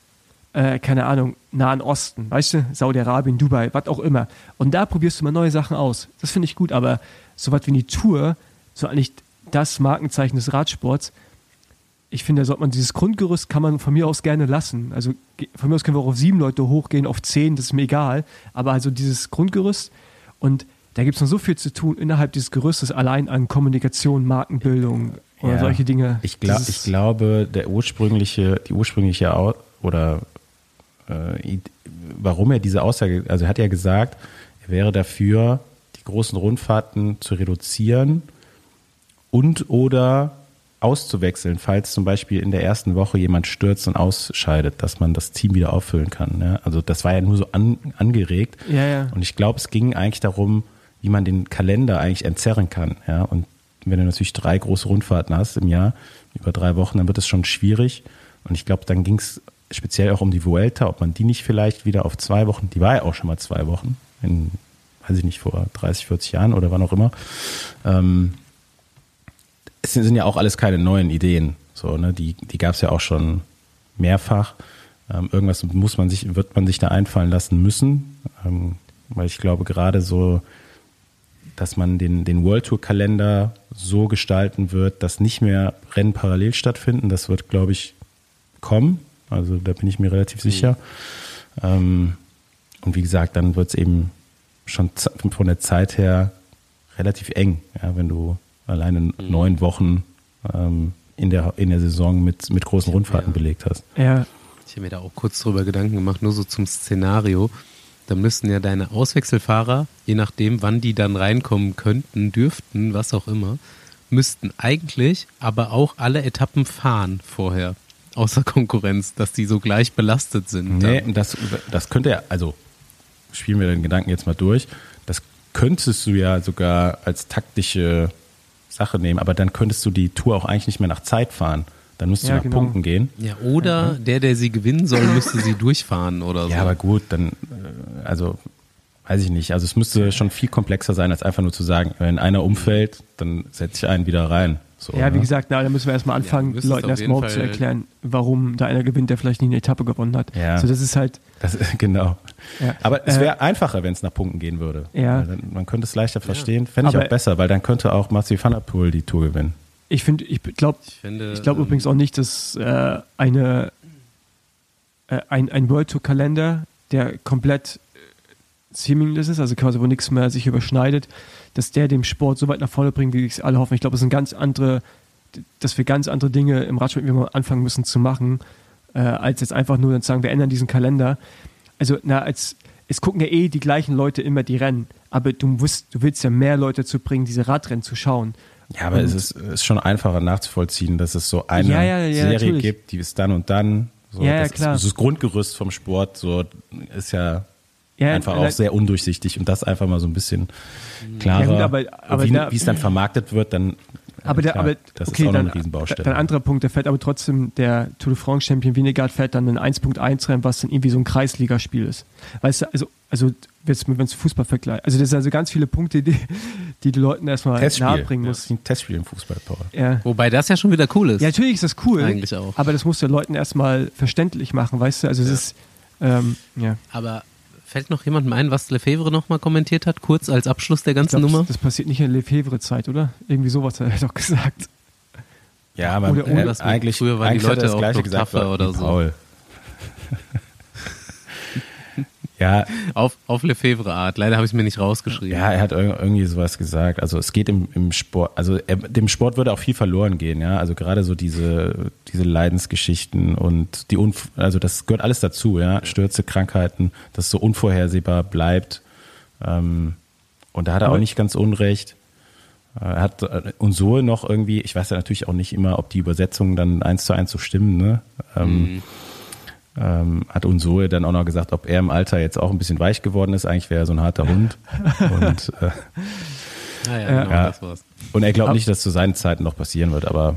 äh, keine Ahnung, Nahen Osten, weißt du, Saudi-Arabien, Dubai, was auch immer. Und da probierst du mal neue Sachen aus. Das finde ich gut, aber so was wie die Tour, so eigentlich das Markenzeichen des Radsports, ich finde, da sollte man dieses Grundgerüst kann man von mir aus gerne lassen. Also von mir aus können wir auch auf sieben Leute hochgehen, auf zehn, das ist mir egal. Aber also dieses Grundgerüst und da gibt es noch so viel zu tun innerhalb dieses Gerüstes, allein an Kommunikation, Markenbildung oder Ja. solche Dinge. Ich, glaub, ich glaube, der ursprüngliche, die ursprüngliche oder äh, warum er diese Aussage, also er hat ja gesagt, er wäre dafür, die großen Rundfahrten zu reduzieren und oder auszuwechseln, falls zum Beispiel in der ersten Woche jemand stürzt und ausscheidet, dass man das Team wieder auffüllen kann. Ja? Also das war ja nur so an, angeregt. Ja, ja. Und ich glaube, es ging eigentlich darum, wie man den Kalender eigentlich entzerren kann. Ja? Und wenn du natürlich drei große Rundfahrten hast im Jahr, über drei Wochen, dann wird es schon schwierig. Und ich glaube, dann ging es speziell auch um die Vuelta, ob man die nicht vielleicht wieder auf zwei Wochen, die war ja auch schon mal zwei Wochen, in, weiß ich nicht, vor 30, 40 Jahren oder wann auch immer. Ähm, es sind ja auch alles keine neuen Ideen. So, ne? Die, die gab es ja auch schon mehrfach. Ähm, irgendwas muss man sich, wird man sich da einfallen lassen müssen. Ähm, weil ich glaube, gerade so, dass man den, den World Tour Kalender so gestalten wird, dass nicht mehr Rennen parallel stattfinden, das wird, glaube ich, kommen. Also da bin ich mir relativ sicher. Ähm, und wie gesagt, dann wird es eben schon z- von der Zeit her relativ eng, ja, wenn du alleine neun Wochen ähm, in, der, in der Saison mit, mit großen Rundfahrten Ja. belegt hast. ja, Ich habe mir da auch kurz drüber Gedanken gemacht, nur so zum Szenario. Da müssten ja deine Auswechselfahrer, je nachdem, wann die dann reinkommen könnten, dürften, was auch immer, müssten eigentlich aber auch alle Etappen fahren vorher. Außer Konkurrenz, dass die so gleich belastet sind. Nee, dann. das, das könnte ja, also spielen wir den Gedanken jetzt mal durch. Das könntest du ja sogar als taktische Sache nehmen, aber dann könntest du die Tour auch eigentlich nicht mehr nach Zeit fahren. Dann müsstest Ja, du nach genau. Punkten gehen. Ja, oder der, der sie gewinnen soll, müsste sie durchfahren oder so. Ja, aber gut, dann, äh, also weiß ich nicht. Also es müsste schon viel komplexer sein, als einfach nur zu sagen, wenn einer umfällt, dann setze ich einen wieder rein. So, ja, wie ne? gesagt, na, da müssen wir erstmal anfangen, müsstest Leuten erstmal überhaupt zu erklären, warum da einer gewinnt, der vielleicht nie eine Etappe gewonnen hat. Ja. So, das ist halt, Das, genau. Ja. Aber es Äh, wäre einfacher, wenn es nach Punkten gehen würde. Ja. Dann, man könnte es leichter verstehen. Fände ich Aber- auch besser, weil dann könnte auch Mathieu van der Poel die Tour gewinnen. ich finde, ich glaube, Ich finde, ich glaube ähm, übrigens auch nicht, dass äh, eine, äh, ein, ein World Tour Kalender, der komplett äh, seamless ist, also quasi wo nichts mehr sich überschneidet, dass der dem Sport so weit nach vorne bringt, wie es alle hoffen. Ich glaube, es sind ganz andere, dass wir ganz andere Dinge im Radsport anfangen müssen zu machen, äh, als jetzt einfach nur dann zu sagen, wir ändern diesen Kalender. Also, na, als es gucken ja eh die gleichen Leute immer die Rennen, aber du willst, du willst ja mehr Leute zu bringen, diese Radrennen zu schauen. Ja, aber Und- es ist, ist schon einfacher nachzuvollziehen, dass es so eine Ja, ja, ja, Serie natürlich. gibt, die ist dann und dann. So, Ja, ja, das klar. Ist, das Grundgerüst vom Sport so ist ja, Ja, einfach äh, auch sehr undurchsichtig und das einfach mal so ein bisschen klarer. Ja, gut, aber- aber wie, da- wie es dann vermarktet wird, dann Aber, äh, der, klar, aber das okay, ist auch noch dann, eine Riesenbaustelle. Dann ein anderer Punkt, der fährt aber trotzdem, der Tour de France Champion Wienegard fährt dann ein 1.1 Rennen, was dann irgendwie so ein Kreisligaspiel ist. Weißt du, also, also wenn es Fußball vergleicht. Also das sind also ganz viele Punkte, die, die die Leuten erstmal Testspiel. nahebringen Das muss. ist ein Testspiel im Fußball, Paul. Ja. Wobei das ja schon wieder cool ist. ja, natürlich ist das cool. Eigentlich auch. Aber das musst du den Leuten erstmal verständlich machen, weißt du? Also es ist, ähm, ja. Aber fällt noch jemandem ein, was Lefebvre nochmal kommentiert hat, kurz als Abschluss der Ich ganzen glaub, Nummer? das, das passiert nicht in Lefebvre-Zeit, oder? Irgendwie sowas hat er doch gesagt. Ja, aber Oder- oder äh, eigentlich, früher waren die eigentlich er Leute das auch Gleiche so gesagt oder so. Paul. ja, Auf, auf Lefebvre-Art. Leider habe ich es mir nicht rausgeschrieben. Ja, er hat irg- irgendwie sowas gesagt. Also es geht im, im Sport, also er, dem Sport würde auch viel verloren gehen, ja. Also gerade so diese, diese Leidensgeschichten und die Unf also das gehört alles dazu, ja. Stürze, Krankheiten, das so unvorhersehbar bleibt. Ähm, und da hat er auch nicht ganz unrecht. Äh, Er hat äh, und so noch irgendwie, ich weiß ja natürlich auch nicht immer, ob die Übersetzungen dann eins zu eins so stimmen, ne? Ähm, ähm, hat Unsoe dann auch noch gesagt, ob er im Alter jetzt auch ein bisschen weich geworden ist. Eigentlich wäre er so ein harter Hund. Und, äh, Ah, ja, genau, Ja. das war's. und er glaubt nicht, dass zu seinen Zeiten noch passieren wird, aber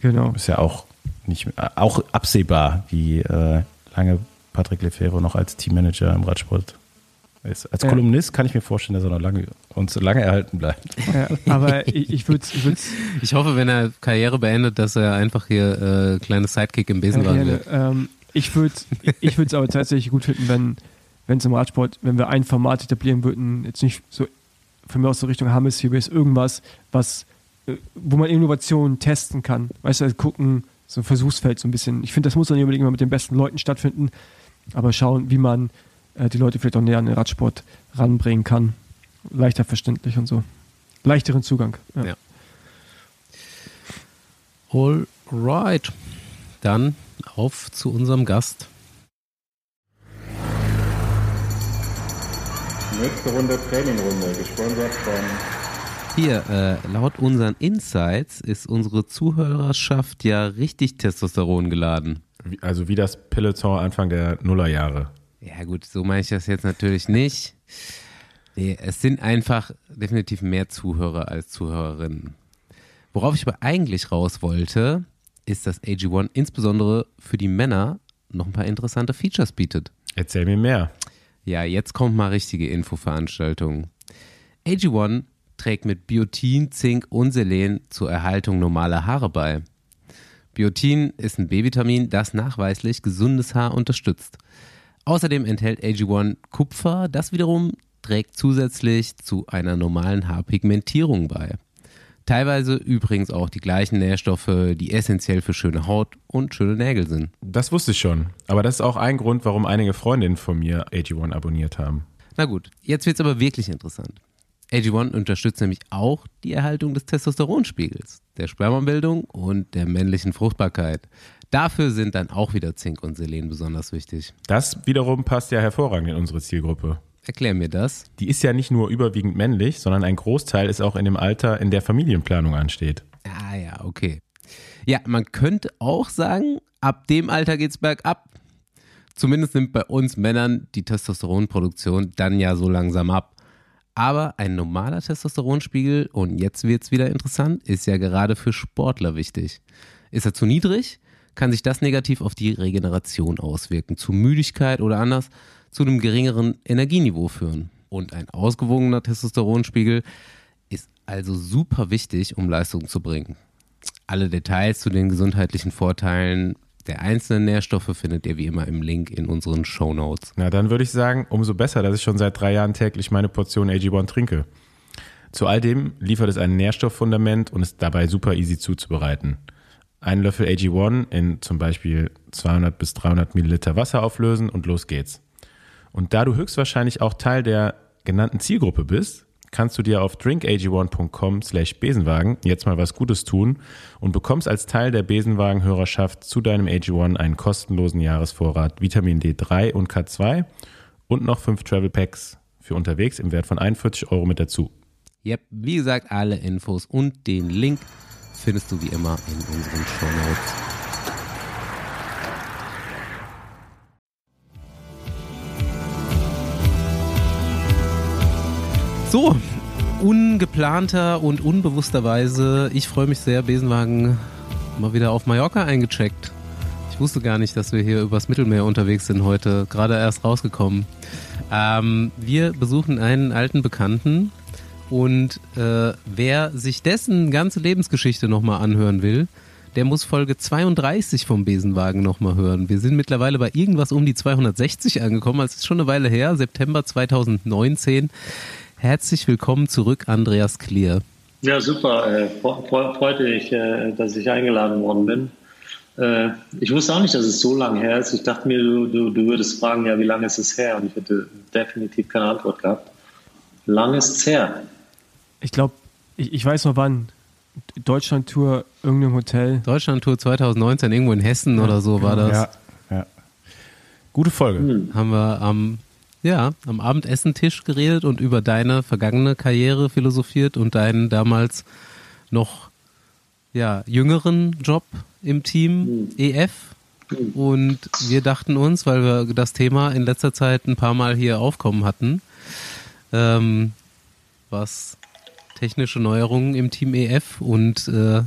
Genau. ist ja auch nicht äh, auch absehbar, wie äh, lange Patrick Lefebvre noch als Teammanager im Radsport ist. Als Ja. Kolumnist kann ich mir vorstellen, dass er noch lange uns lange erhalten bleibt. Ja, aber ich, ich würde ich würd's Ich hoffe, wenn er Karriere beendet, dass er einfach hier äh, kleines Sidekick im Besenwagen gerne. wird. Ähm, ich würde ich es aber tatsächlich gut finden, wenn es im Radsport, wenn wir ein Format etablieren würden, jetzt nicht so von mir aus so Richtung Hammer Series, irgendwas, was, äh, wo man Innovationen testen kann. Weißt du, also gucken, so ein Versuchsfeld so ein bisschen. Ich finde, das muss dann nicht unbedingt immer mit den besten Leuten stattfinden, aber schauen, wie man äh, die Leute vielleicht auch näher an den Radsport ranbringen kann. Leichter verständlich und so. Leichteren Zugang. Ja. Ja. Alright. Dann auf zu unserem Gast. Nächste Runde Trainingrunde, gesponsert von Hier, äh, laut unseren Insights ist unsere Zuhörerschaft ja richtig Testosteron geladen. Also wie das Peloton Anfang der Nullerjahre. Ja gut, so meine ich das jetzt natürlich nicht. Nee, es sind einfach definitiv mehr Zuhörer als Zuhörerinnen. Worauf ich aber eigentlich raus wollte, ist, dass AG1 insbesondere für die Männer noch ein paar interessante Features bietet. Erzähl mir mehr. Ja, jetzt kommt mal richtige Infoveranstaltung. AG1 trägt mit Biotin, Zink und Selen zur Erhaltung normaler Haare bei. Biotin ist ein B-Vitamin, das nachweislich gesundes Haar unterstützt. Außerdem enthält AG1 Kupfer, das wiederum trägt zusätzlich zu einer normalen Haarpigmentierung bei. Teilweise übrigens auch die gleichen Nährstoffe, die essentiell für schöne Haut und schöne Nägel sind. Das wusste ich schon. Aber das ist auch ein Grund, warum einige Freundinnen von mir AG1 abonniert haben. Na gut, jetzt wird's aber wirklich interessant. AG1 unterstützt nämlich auch die Erhaltung des Testosteronspiegels, der Spermabildung und der männlichen Fruchtbarkeit. Dafür sind dann auch wieder Zink und Selen besonders wichtig. Das wiederum passt ja hervorragend in unsere Zielgruppe. Erklär mir das. Die ist ja nicht nur überwiegend männlich, sondern ein Großteil ist auch in dem Alter, in der Familienplanung ansteht. Ah ja, okay. Ja, man könnte auch sagen, ab dem Alter geht's bergab. Zumindest nimmt bei uns Männern die Testosteronproduktion dann ja so langsam ab. Aber ein normaler Testosteronspiegel, und jetzt wird's wieder interessant, ist ja gerade für Sportler wichtig. Ist er zu niedrig, kann sich das negativ auf die Regeneration auswirken, zu Müdigkeit oder anders zu einem geringeren Energieniveau führen. Und ein ausgewogener Testosteronspiegel ist also super wichtig, um Leistung zu bringen. Alle Details zu den gesundheitlichen Vorteilen der einzelnen Nährstoffe findet ihr wie immer im Link in unseren Show Notes. Na, dann würde ich sagen, umso besser, dass ich schon seit drei Jahren täglich meine Portion AG1 trinke. Zu all dem liefert es ein Nährstofffundament und ist dabei super easy zuzubereiten. Einen Löffel AG1 in zum Beispiel 200 bis 300 Milliliter Wasser auflösen und los geht's. Und da du höchstwahrscheinlich auch Teil der genannten Zielgruppe bist, kannst du dir auf drinkag1.com slash Besenwagen jetzt mal was Gutes tun und bekommst als Teil der Besenwagen-Hörerschaft zu deinem AG1 einen kostenlosen Jahresvorrat Vitamin D3 und K2 und noch fünf Travel Packs für unterwegs im Wert von 41 Euro mit dazu. Yep, wie gesagt, alle Infos und den Link findest du wie immer in unseren Show Notes. So, ungeplanter und unbewussterweise, ich freue mich sehr, Besenwagen mal wieder auf Mallorca eingecheckt. Ich wusste gar nicht, dass wir hier übers Mittelmeer unterwegs sind heute, gerade erst rausgekommen. Ähm, wir besuchen einen alten Bekannten und äh, wer sich dessen ganze Lebensgeschichte nochmal anhören will, der muss Folge 32 vom Besenwagen nochmal hören. Wir sind mittlerweile bei irgendwas um die 260 angekommen, also ist schon eine Weile her, September 2019. Herzlich willkommen zurück, Andreas Klier. Ja, super. Äh, fre- fre- freut mich, äh, dass ich eingeladen worden bin. Äh, ich wusste auch nicht, dass es so lange her ist. Ich dachte mir, du, du, du würdest fragen, ja, wie lange ist es her? Und ich hätte definitiv keine Antwort gehabt. Lang ist es her. Ich glaube, ich, ich weiß noch wann. Deutschland-Tour, irgendeinem Hotel. Deutschlandtour 2019, irgendwo in Hessen oder so war das. Ja, ja. Gute Folge. Haben wir am, ja, am Abendessentisch geredet und über deine vergangene Karriere philosophiert und deinen damals noch ja, jüngeren Job im Team EF. Und wir dachten uns, weil wir das Thema in letzter Zeit ein paar Mal hier aufkommen hatten, ähm, was technische Neuerungen im Team EF und äh,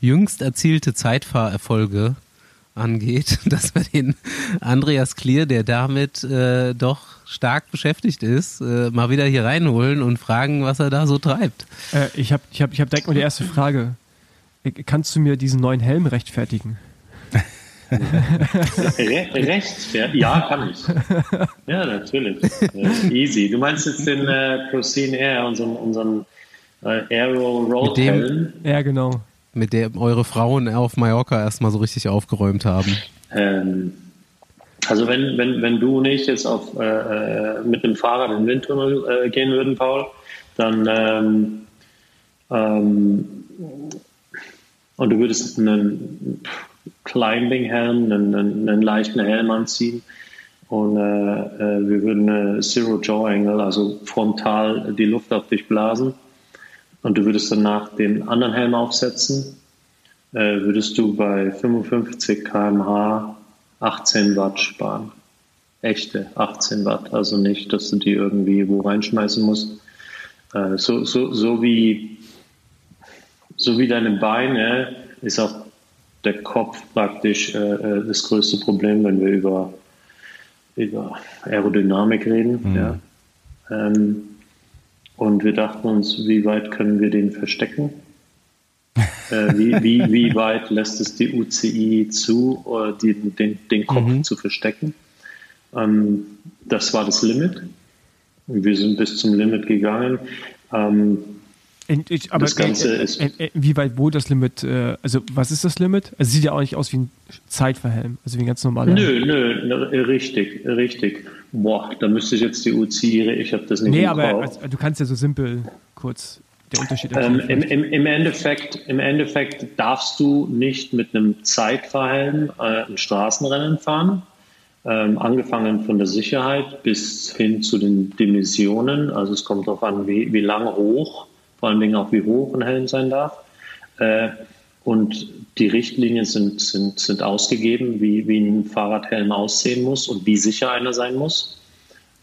jüngst erzielte Zeitfahrerfolge angeht, dass wir den Andreas Klier, der damit äh, doch stark beschäftigt ist, äh, mal wieder hier reinholen und fragen, was er da so treibt. Äh, ich habe ich hab, ich hab direkt mal die erste Frage. Äh, kannst du mir diesen neuen Helm rechtfertigen? Re rechtfertigen? Ja, kann ich. Ja, natürlich. Äh, easy. Du meinst jetzt den äh, Procene Air, unseren, unseren äh, Aero Road Helm? Ja, genau mit der eure Frauen auf Mallorca erstmal so richtig aufgeräumt haben? Ähm, also wenn, wenn, wenn du nicht jetzt auf, äh, äh, mit dem Fahrrad in den Windtunnel äh, gehen würden, Paul, dann ähm, ähm, und du würdest einen Climbing-Helm, einen, einen, leichten Helm anziehen und äh, äh wir würden eine Zero-Jaw-Angle, also frontal die Luft auf dich blasen und du würdest danach den anderen Helm aufsetzen, äh, würdest du bei 55 km/h 18 Watt sparen. Echte 18 Watt, also nicht, dass du die irgendwie wo reinschmeißen musst. Äh, so, so, so, wie, so wie deine Beine ist auch der Kopf praktisch äh, äh das größte Problem, wenn wir über, über Aerodynamik reden. Mhm. Ja. Ähm, und wir dachten uns, wie weit können wir den verstecken? Äh, wie, wie, wie weit lässt es die UCI zu, äh, die, den, den Kopf mhm. zu verstecken? Ähm, das war das Limit. Wir sind bis zum Limit gegangen. Ähm, ich, aber das Ganze äh, ist. Äh, wie weit wo das Limit? Äh, also, was ist das Limit? Also, sieht ja auch nicht aus wie ein Zeitverhelm, also wie ein ganz normaler. Nö, nö, richtig, richtig. Boah, da müsste ich jetzt die UCI, ich habe das nicht Nee, aber also, du kannst ja so simpel kurz der Unterschied ähm, im, im, im, Endeffekt, Im Endeffekt darfst du nicht mit einem Zeitverhelm äh, ein Straßenrennen fahren. Ähm, angefangen von der Sicherheit bis hin zu den Dimensionen. Also es kommt darauf an, wie, wie lange hoch vor allen Dingen auch wie hoch ein Helm sein darf. Äh, und die Richtlinien sind, sind, sind ausgegeben, wie, wie ein Fahrradhelm aussehen muss und wie sicher einer sein muss.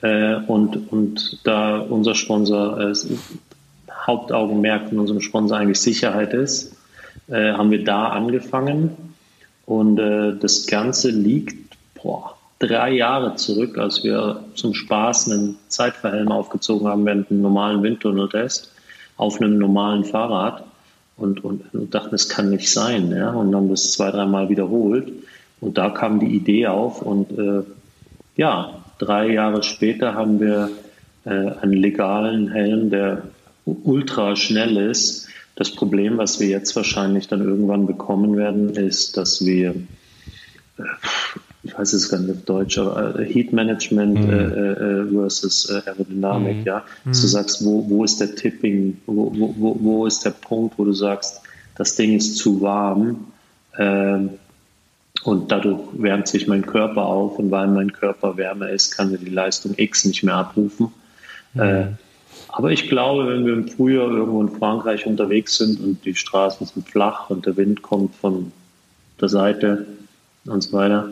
Äh, und, und da unser Sponsor äh, Hauptaugenmerk von unserem Sponsor eigentlich Sicherheit ist, äh, haben wir da angefangen. Und äh, das Ganze liegt boah, drei Jahre zurück, als wir zum Spaß einen Zeitverhelm aufgezogen haben während einem normalen Windtunneltest auf einem normalen Fahrrad und, und, und dachten, es kann nicht sein. Ja? Und haben das zwei, dreimal wiederholt. Und da kam die Idee auf. Und äh, ja, drei Jahre später haben wir äh, einen legalen Helm, der ultra schnell ist. Das Problem, was wir jetzt wahrscheinlich dann irgendwann bekommen werden, ist, dass wir äh, ich weiß es gar nicht auf Deutsch, aber äh, Heat Management mhm. äh, äh, versus äh, Aerodynamik, mhm. ja. Dass du mhm. sagst, wo, wo ist der Tipping, wo, wo, wo ist der Punkt, wo du sagst, das Ding ist zu warm ähm, und dadurch wärmt sich mein Körper auf und weil mein Körper wärmer ist, kann er die Leistung X nicht mehr abrufen. Mhm. Aber ich glaube, wenn wir im Frühjahr irgendwo in Frankreich unterwegs sind und die Straßen sind flach und der Wind kommt von der Seite und so weiter,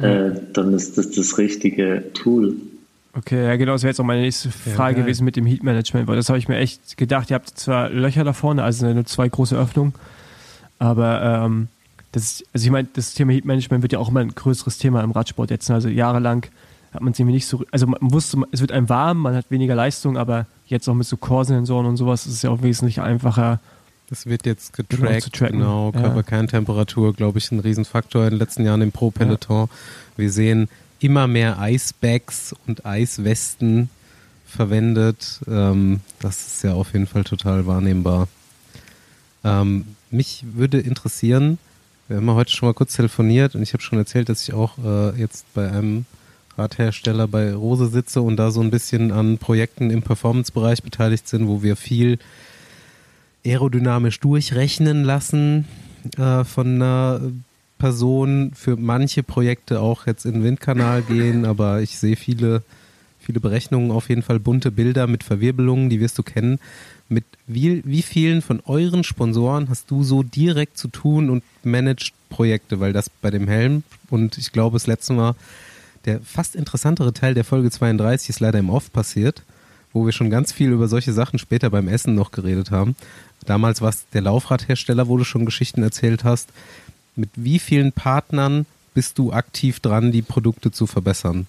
äh, dann ist das das richtige Tool. Okay, ja genau, das wäre jetzt auch meine nächste Frage ja, gewesen mit dem Heat Management, weil das habe ich mir echt gedacht, ihr habt zwar Löcher da vorne, also nur zwei große Öffnungen, aber ähm, das, also ich meine, das Thema Heat Management wird ja auch immer ein größeres Thema im Radsport jetzt. Also jahrelang hat man es irgendwie nicht so, also man wusste, es wird einem warm, man hat weniger Leistung, aber jetzt auch mit so Core-Sensoren und sowas ist es ja auch wesentlich einfacher, das wird jetzt getrackt, genau. Körperkerntemperatur, glaube ich, ein Riesenfaktor in den letzten Jahren im Pro-Peloton. Ja. Wir sehen immer mehr Icebags und Eiswesten verwendet. Ähm, das ist ja auf jeden Fall total wahrnehmbar. Ähm, mich würde interessieren, wir haben ja heute schon mal kurz telefoniert und ich habe schon erzählt, dass ich auch äh, jetzt bei einem Radhersteller bei Rose sitze und da so ein bisschen an Projekten im Performance-Bereich beteiligt sind, wo wir viel aerodynamisch durchrechnen lassen äh, von einer Person. Für manche Projekte auch jetzt in den Windkanal gehen, aber ich sehe viele, viele Berechnungen, auf jeden Fall bunte Bilder mit Verwirbelungen, die wirst du kennen. Mit wie, wie vielen von euren Sponsoren hast du so direkt zu tun und managst Projekte, weil das bei dem Helm und ich glaube das letzte Mal der fast interessantere Teil der Folge 32 ist leider im Off passiert, wo wir schon ganz viel über solche Sachen später beim Essen noch geredet haben. Damals war es der Laufradhersteller, wo du schon Geschichten erzählt hast. Mit wie vielen Partnern bist du aktiv dran, die Produkte zu verbessern?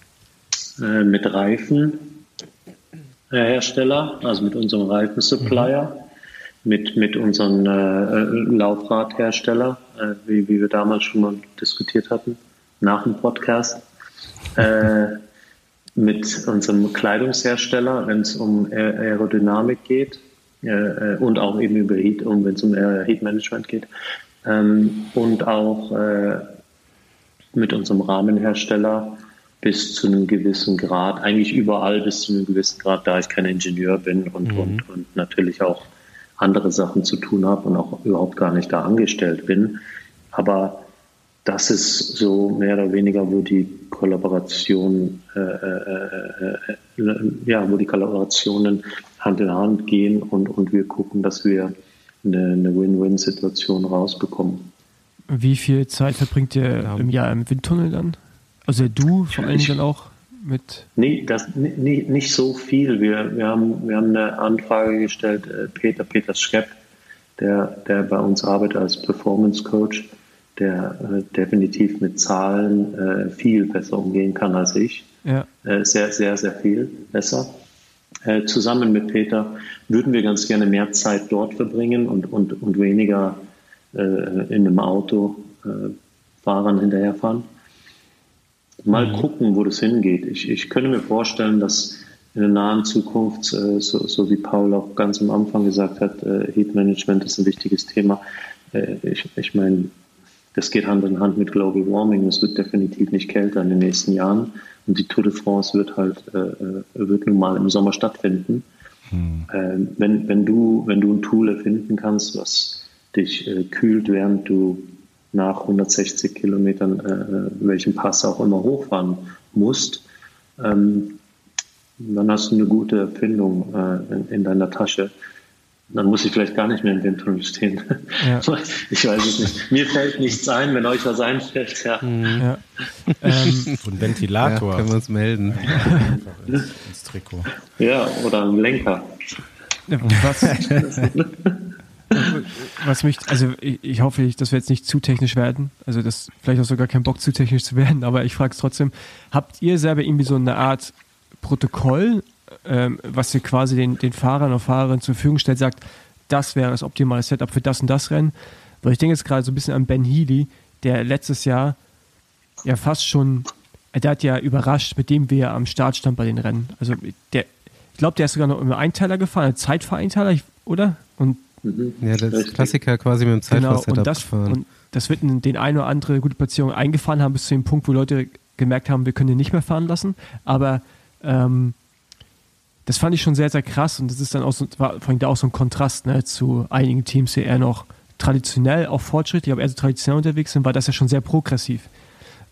Äh, mit Reifenhersteller, also mit unserem Reifensupplier, mhm. mit, mit unserem äh, Laufradhersteller, äh, wie, wie wir damals schon mal diskutiert hatten, nach dem Podcast. Äh, mit unserem Kleidungshersteller, wenn es um Aerodynamik geht äh, äh, und auch eben über Heat, um, wenn es um Heat Management geht. Ähm, und auch äh, mit unserem Rahmenhersteller bis zu einem gewissen Grad, eigentlich überall bis zu einem gewissen Grad, da ich kein Ingenieur bin und, mhm. und, und natürlich auch andere Sachen zu tun habe und auch überhaupt gar nicht da angestellt bin. Aber das ist so mehr oder weniger, wo die Kollaboration, äh, äh, äh, ja, wo die Kollaborationen Hand in Hand gehen und, und wir gucken, dass wir eine, eine Win-Win-Situation rausbekommen. Wie viel Zeit verbringt ihr ja. im Jahr im Windtunnel dann? Also du vor allem dann auch mit? Nee, das, nee, nicht so viel. Wir, wir, haben, wir haben eine Anfrage gestellt, Peter, Peter Schepp, der, der bei uns arbeitet als Performance Coach der äh, definitiv mit Zahlen äh, viel besser umgehen kann als ich. Ja. Äh, sehr, sehr, sehr viel besser. Äh, zusammen mit Peter würden wir ganz gerne mehr Zeit dort verbringen und, und, und weniger äh, in einem Auto äh, Fahrern hinterherfahren. Mal mhm. gucken, wo das hingeht. Ich, ich könnte mir vorstellen, dass in der nahen Zukunft, so, so wie Paul auch ganz am Anfang gesagt hat, Heat Management ist ein wichtiges Thema. Ich, ich meine, das geht Hand in Hand mit Global Warming. Es wird definitiv nicht kälter in den nächsten Jahren. Und die Tour de France wird halt, äh, äh wird nun mal im Sommer stattfinden. Hm. Äh, wenn, wenn, du, wenn du ein Tool erfinden kannst, was dich äh, kühlt, während du nach 160 Kilometern, äh, äh, welchen Pass auch immer hochfahren musst, ähm, dann hast du eine gute Erfindung äh, in, in, deiner Tasche dann muss ich vielleicht gar nicht mehr im Windtunnel stehen. Ja. Ich weiß es nicht. Mir fällt nichts ein, wenn euch was einfällt. Ja. Mhm. ja. Ähm, so ein Ventilator. Ja, können wir uns melden. Ins, ins Trikot. Ja, oder ein Lenker. Was, was mich, also ich, ich hoffe, dass wir jetzt nicht zu technisch werden. Also das vielleicht auch sogar keinen Bock zu technisch zu werden, aber ich frage es trotzdem. Habt ihr selber irgendwie so eine Art Protokoll ähm, was ihr quasi den, den Fahrern und Fahrerinnen zur Verfügung stellt, sagt, das wäre das optimale Setup für das und das Rennen. Weil ich denke jetzt gerade so ein bisschen an Ben Healy, der letztes Jahr ja fast schon, der hat ja überrascht, mit dem wir am Start stand bei den Rennen. Also der, ich glaube, der ist sogar noch im Einteiler gefahren, Zeitvereinteiler, oder? Und mhm. ja, das ist Klassiker quasi mit dem Zeitfahr genau, und das, gefahren. Und das wird den eine oder andere gute Platzierung eingefahren haben, bis zu dem Punkt, wo Leute gemerkt haben, wir können den nicht mehr fahren lassen. Aber ähm, das fand ich schon sehr, sehr krass und das ist dann auch so, war vor allem da auch so ein Kontrast ne, zu einigen Teams, die eher noch traditionell, auch fortschrittlich, aber eher so traditionell unterwegs sind, war das ja schon sehr progressiv.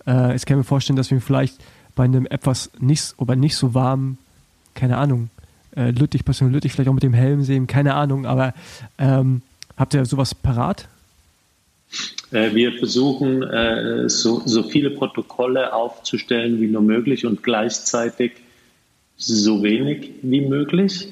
Äh, jetzt kann ich mir vorstellen, dass wir vielleicht bei einem etwas nicht, oder nicht so warmen, keine Ahnung, äh, Lüttich, Passion Lüttich, vielleicht auch mit dem Helm sehen, keine Ahnung, aber ähm, habt ihr sowas parat? Äh, wir versuchen, äh, so, so viele Protokolle aufzustellen wie nur möglich und gleichzeitig so wenig wie möglich.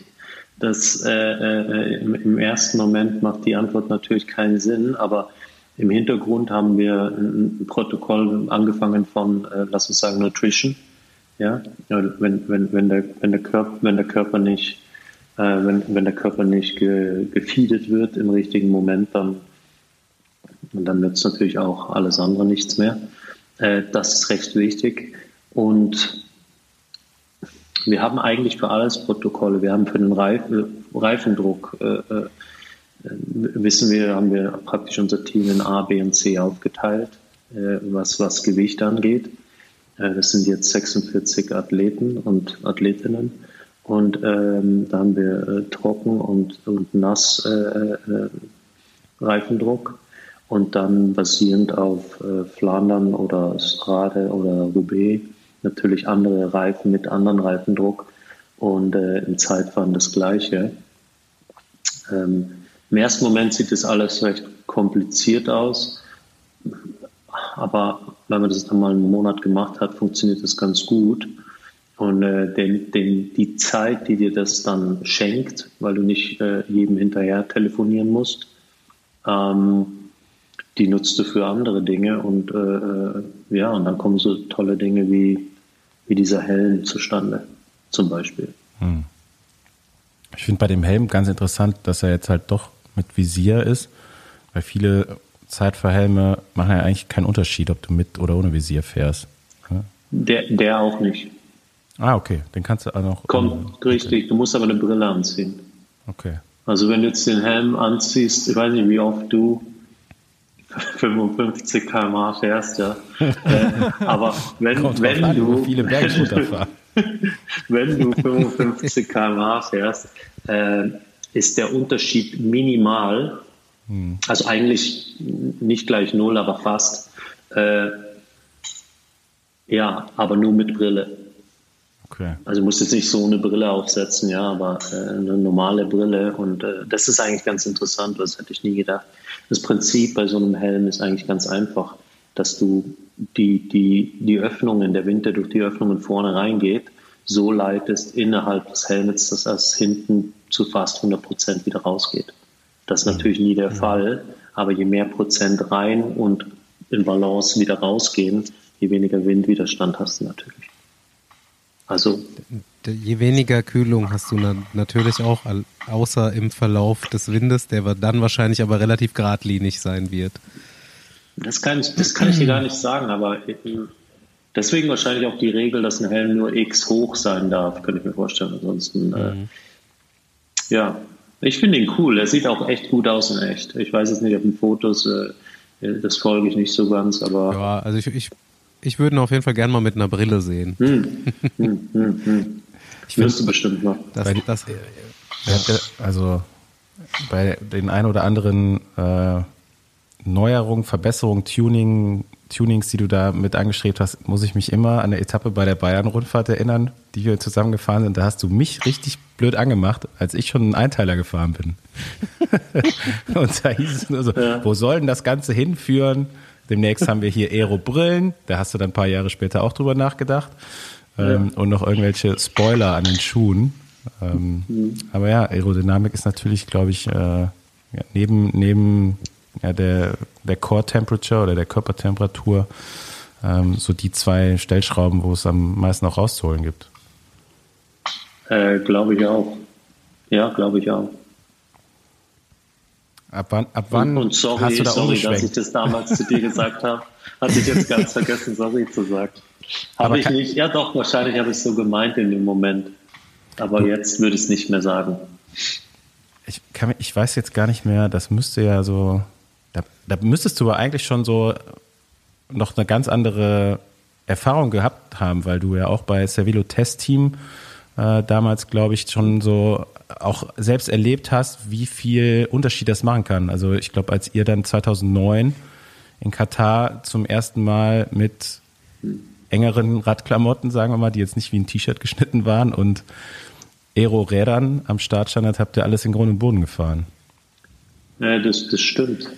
Das äh, äh, im, im, ersten Moment macht die Antwort natürlich keinen Sinn, aber im Hintergrund haben wir ein Protokoll angefangen von, äh, lass uns sagen, Nutrition. Ja, wenn, wenn, wenn, der, wenn, der, Körper, wenn der Körper nicht, äh, wenn, wenn der Körper nicht ge, gefeedet wird im richtigen Moment, dann, dann nützt natürlich auch alles andere nichts mehr. Äh, das ist recht wichtig. Und wir haben eigentlich für alles Protokolle. Wir haben für den Reifen, Reifendruck, äh, äh, wissen wir, haben wir praktisch unser Team in A, B und C aufgeteilt, äh, was, was Gewicht angeht. Äh, das sind jetzt 46 Athleten und Athletinnen. Und ähm, da haben wir äh, Trocken und, und Nass Reifendruck. Und dann basierend auf Flandern oder Strade oder Roubaix natürlich andere Reifen mit anderen Reifendruck und äh, im Zeitfahren das Gleiche. Ähm, Im ersten Moment sieht das alles recht kompliziert aus. aber wenn man das dann mal einen Monat gemacht hat, funktioniert das ganz gut. Und äh, den, den, die Zeit, die dir das dann schenkt, weil du nicht äh, jedem hinterher telefonieren musst, ähm, die nutzt du für andere Dinge. Und äh, äh ja, und dann kommen so tolle Dinge wie, wie dieser Helm zustande, zum Beispiel. Hm. Ich finde bei dem Helm ganz interessant, dass er jetzt halt doch mit Visier ist, weil viele Zeitverhelme machen ja eigentlich keinen Unterschied, ob du mit oder ohne Visier fährst. Ja? Der, der auch nicht. Ah, okay. Den kannst du auch noch. Kommt, okay. richtig. Du musst aber eine Brille anziehen. Okay. Also wenn du jetzt den Helm anziehst, ich weiß nicht, wie oft du 55 km/h fährst, ja. äh, aber wenn, wenn an, du viele runterfahren. wenn du 55 km/h fährst, äh, ist der Unterschied minimal. Hm. Also eigentlich nicht gleich null, aber fast. Äh, ja, aber nur mit Brille. Okay. Also du musst jetzt nicht so eine Brille aufsetzen, ja, aber äh, eine normale Brille. Und äh, das ist eigentlich ganz interessant, das hätte ich nie gedacht. Das Prinzip bei so einem Helm ist eigentlich ganz einfach, dass du die, die, die Öffnungen, der Wind, der durch die Öffnungen vorne reingeht, so leitest innerhalb des Helmets, dass es hinten zu fast 100 Prozent wieder rausgeht. Das ist natürlich nie der Fall, aber je mehr Prozent rein und in Balance wieder rausgehen, je weniger Windwiderstand hast du natürlich. Also je weniger Kühlung hast du natürlich auch, außer im Verlauf des Windes, der dann wahrscheinlich aber relativ geradlinig sein wird. Das kann ich, das kann ich dir gar nicht sagen, aber deswegen wahrscheinlich auch die Regel, dass ein Helm nur X hoch sein darf, könnte ich mir vorstellen. Ansonsten, äh, mhm. äh, ja, ich finde ihn cool. Er sieht auch echt gut aus in echt. Ich weiß jetzt nicht auf den Fotos, äh, das folge ich nicht so ganz, aber. Ja, also ich, ich ich würde ihn auf jeden Fall gerne mal mit einer Brille sehen. Hm. Hm, hm, hm. Ich Wirst du bestimmt mal. Das, das, also bei den ein oder anderen äh, Neuerungen, Verbesserungen, Tuning, Tunings, die du da mit angestrebt hast, muss ich mich immer an eine Etappe bei der Bayern-Rundfahrt erinnern, die wir zusammengefahren sind. Da hast du mich richtig blöd angemacht, als ich schon einen Einteiler gefahren bin. Und da hieß es nur so, ja. wo soll denn das Ganze hinführen? Demnächst haben wir hier Aero-Brillen, da hast du dann ein paar Jahre später auch drüber nachgedacht. Ähm, ja. Und noch irgendwelche Spoiler an den Schuhen. Ähm, mhm. Aber ja, Aerodynamik ist natürlich, glaube ich, äh, ja, neben, neben ja, der, der Core Temperature oder der Körpertemperatur ähm, so die zwei Stellschrauben, wo es am meisten auch rauszuholen gibt. Äh, glaube ich auch. Ja, glaube ich auch. Ab wann, ab wann und, und sorry, hast du da sorry, dass ich das damals zu dir gesagt habe. Hatte ich jetzt ganz vergessen, sorry zu sagen. Habe ich nicht. Ja, doch, wahrscheinlich habe ich es so gemeint in dem Moment. Aber jetzt würde ich es nicht mehr sagen. Ich, kann, ich weiß jetzt gar nicht mehr, das müsste ja so. Da, da müsstest du aber eigentlich schon so noch eine ganz andere Erfahrung gehabt haben, weil du ja auch bei Servilo Test Team äh, damals, glaube ich, schon so auch selbst erlebt hast, wie viel Unterschied das machen kann. Also ich glaube, als ihr dann 2009 in Katar zum ersten Mal mit engeren Radklamotten, sagen wir mal, die jetzt nicht wie ein T-Shirt geschnitten waren und Aero-Rädern am Start standet, habt ihr alles in Grund und Boden gefahren. Ja, das, das stimmt.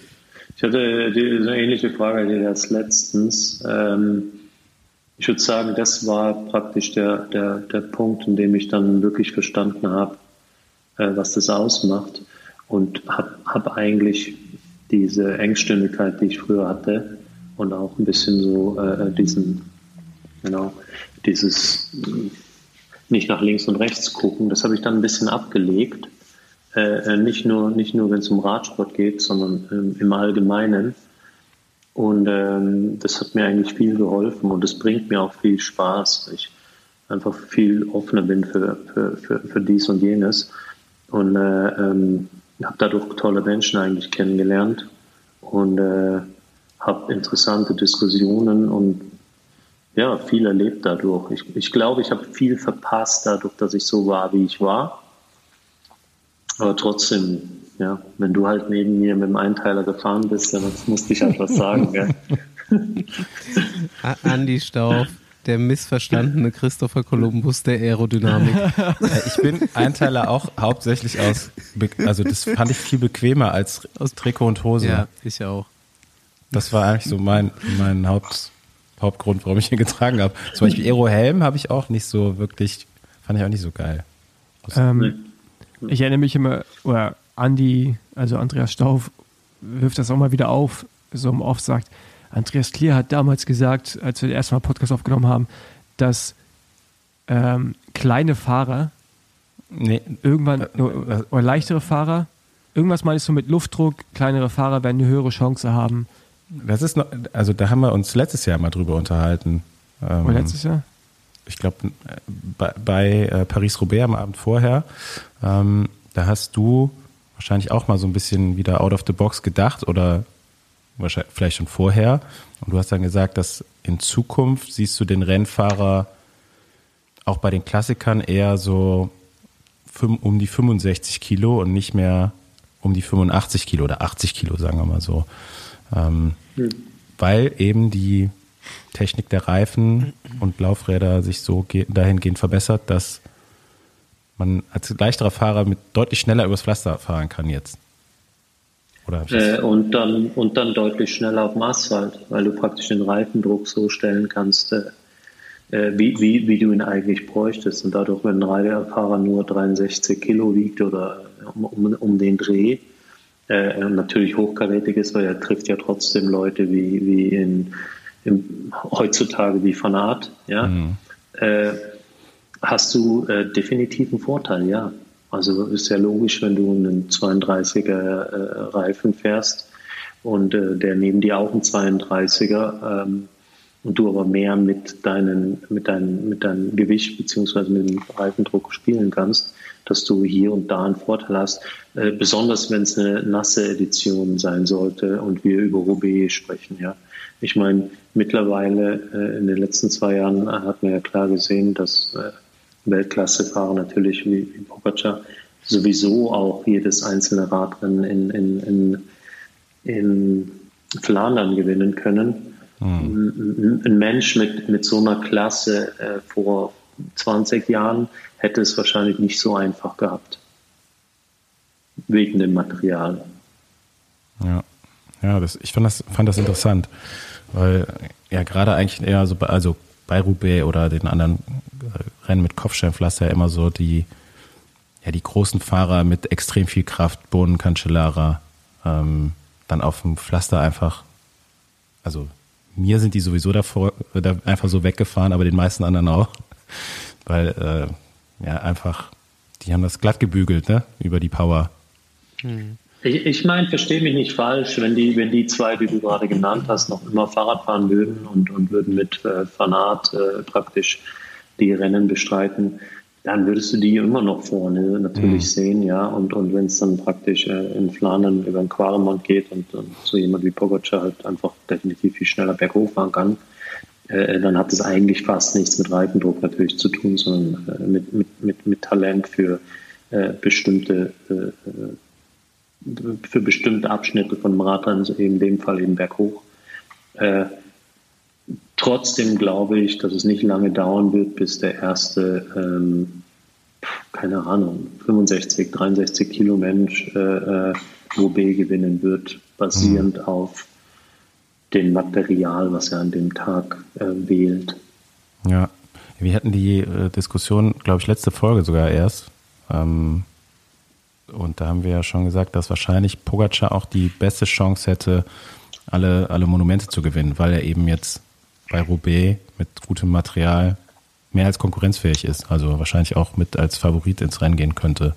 Ich hatte eine ähnliche Frage die das letztens. Ähm, ich würde sagen, das war praktisch der, der, der Punkt, in dem ich dann wirklich verstanden habe, was das ausmacht und habe hab eigentlich diese Engstündigkeit, die ich früher hatte und auch ein bisschen so äh, diesen, genau, dieses nicht nach links und rechts gucken, das habe ich dann ein bisschen abgelegt. Äh, äh nicht nur, nicht nur wenn es um Radsport geht, sondern ähm, im Allgemeinen. Und ähm, das hat mir eigentlich viel geholfen und es bringt mir auch viel Spaß, weil ich einfach viel offener bin für, für, für, für dies und jenes. Und äh, ähm, habe dadurch tolle Menschen eigentlich kennengelernt und äh, habe interessante Diskussionen und ja, viel erlebt dadurch. Ich, ich glaube, ich habe viel verpasst dadurch, dass ich so war, wie ich war. Aber trotzdem ja, wenn du halt neben mir mit dem Einteiler gefahren bist, dann musste ich halt was sagen. Andi Stauf, der missverstandene Christopher Columbus der Aerodynamik. Ich bin Einteiler auch hauptsächlich aus, also das fand ich viel bequemer als aus Trikot und Hose. Ja, ich auch. Das war eigentlich so mein, mein Haupt, Hauptgrund, warum ich ihn getragen habe. Zum Beispiel Aero Helm habe ich auch nicht so wirklich, fand ich auch nicht so geil. Ähm, ich erinnere mich immer, oder Andi, also Andreas Stauf, wirft das auch mal wieder auf, so im Off sagt, Andreas Klier hat damals gesagt, als wir erstmal Podcast aufgenommen haben, dass ähm, kleine Fahrer Nee, irgendwann, Äh, äh, oder leichtere Fahrer, irgendwas meinst du mit Luftdruck, kleinere Fahrer werden eine höhere Chance haben. das ist noch, also da haben wir uns letztes Jahr mal drüber unterhalten. Ähm, letztes Jahr? ich glaube, bei, bei äh, Paris-Roubaix am Abend vorher, ähm, da hast du wahrscheinlich auch mal so ein bisschen wieder out of the box gedacht oder wahrscheinlich vielleicht schon vorher. Und du hast dann gesagt, dass in Zukunft siehst du den Rennfahrer auch bei den Klassikern eher so um die 65 Kilo und nicht mehr um die 85 Kilo oder 80 Kilo, sagen wir mal so. Ähm, Weil eben die Technik der Reifen und Laufräder sich so ge- dahingehend verbessert, dass man als leichterer Fahrer mit deutlich schneller übers Pflaster fahren kann jetzt. Oder hab ich das- Äh, und, dann, und dann deutlich schneller auf dem Asphalt, weil du praktisch den Reifendruck so stellen kannst, äh, äh, wie, wie, wie du ihn eigentlich bräuchtest. Und dadurch, wenn ein Radfahrer nur 63 Kilo wiegt oder um, um, um den Dreh, äh, natürlich hochkarätig ist, weil er trifft ja trotzdem Leute wie, wie in, in heutzutage wie Fanat, ja, äh, hast du äh, definitiv einen Vorteil, ja. Also ist ja logisch, wenn du einen 32er äh, Reifen fährst und äh, der neben dir auch einen 32er ähm, und du aber mehr mit deinen, mit deinem, mit deinem Gewicht beziehungsweise mit dem Reifendruck spielen kannst, dass du hier und da einen Vorteil hast. Äh, besonders wenn es eine nasse Edition sein sollte und wir über Roubaix sprechen, ja. Ich meine, mittlerweile äh, in den letzten zwei Jahren hat man ja klar gesehen, dass äh, Weltklassefahrer natürlich wie, wie Pogacar sowieso auch jedes einzelne Radrennen in, in, in, in Flandern gewinnen können. Ein, ein Mensch mit, mit so einer Klasse äh, vor 20 Jahren hätte es wahrscheinlich nicht so einfach gehabt. Wegen dem Material. Ja, ja das, ich fand das, fand das interessant, weil ja gerade eigentlich eher so also bei Roubaix oder den anderen äh, Rennen mit Kopfsteinpflaster immer so die, ja, die großen Fahrer mit extrem viel Kraft, Bohnen, Cancellara, ähm, dann auf dem Pflaster einfach, also mir sind die sowieso davor äh, da einfach so weggefahren, aber den meisten anderen auch, weil äh, ja einfach, die haben das glatt gebügelt, ne, über die Power. Ich, ich meine, verstehe mich nicht falsch, wenn die, wenn die zwei, die du gerade genannt hast, noch immer Fahrrad fahren würden und, und würden mit äh, Fanat äh, praktisch die Rennen bestreiten, dann würdest du die immer noch vorne natürlich sehen, ja. Und, und wenn es dann praktisch äh, in Flandern über den Quaremont geht und, und so jemand wie Pogacar halt einfach definitiv viel schneller berghoch fahren kann, äh, dann hat es eigentlich fast nichts mit Reifendruck natürlich zu tun, sondern äh, mit, mit, mit, mit Talent für äh, bestimmte äh, für bestimmte Abschnitte von so in dem Fall eben berghoch. Äh, trotzdem glaube ich, dass es nicht lange dauern wird, bis der erste, ähm, keine Ahnung, 65, 63 Kilo Mensch äh, äh, Roubaix gewinnen wird, basierend auf dem Material, was er an dem Tag äh, wählt. Ja, wir hatten die äh, Diskussion, glaube ich, letzte Folge sogar erst. Ähm, und da haben wir ja schon gesagt, dass wahrscheinlich Pogacar auch die beste Chance hätte, alle, alle Monumente zu gewinnen, weil er eben jetzt bei Roubaix mit gutem Material mehr als konkurrenzfähig ist. Also wahrscheinlich auch mit als Favorit ins Rennen gehen könnte.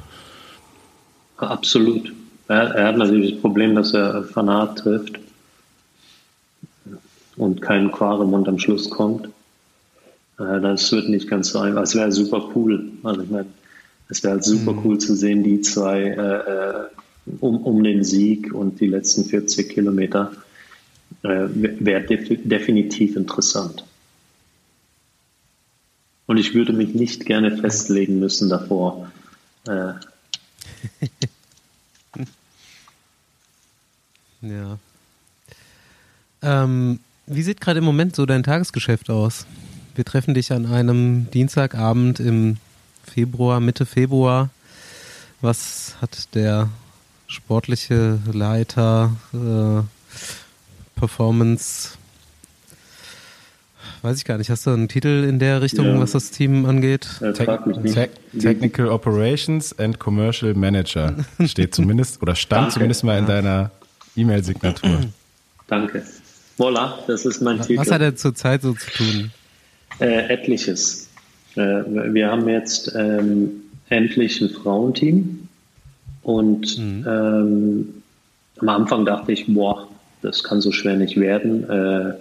Absolut. Er, er hat natürlich das Problem, dass er Fanat trifft und kein Quaremont am Schluss kommt. Äh, Das wird nicht ganz so einfach. Es wäre super cool. Also ich meine, es wäre halt super cool zu sehen, die zwei äh, äh, um, um den Sieg und die letzten 40 Kilometer. Äh, wäre def definitiv interessant. Und ich würde mich nicht gerne festlegen müssen davor. Äh, Ja. Ähm, wie sieht gerade im Moment so dein Tagesgeschäft aus? Wir treffen dich an einem Dienstagabend im Februar, Mitte Februar. Was hat der sportliche Leiter äh, Performance. Weiß ich gar nicht. Hast du einen Titel in der Richtung, ja. was das Team angeht? Te Te Technical Operations and Commercial Manager steht zumindest oder stand Danke. zumindest mal in deiner E-Mail-Signatur. Danke. Voila, das ist mein was Titel. Was hat er zurzeit so zu tun? Äh, etliches. Äh, wir haben jetzt ähm, endlich ein Frauenteam und mhm. ähm, am Anfang dachte ich, boah, das kann so schwer nicht werden. Äh,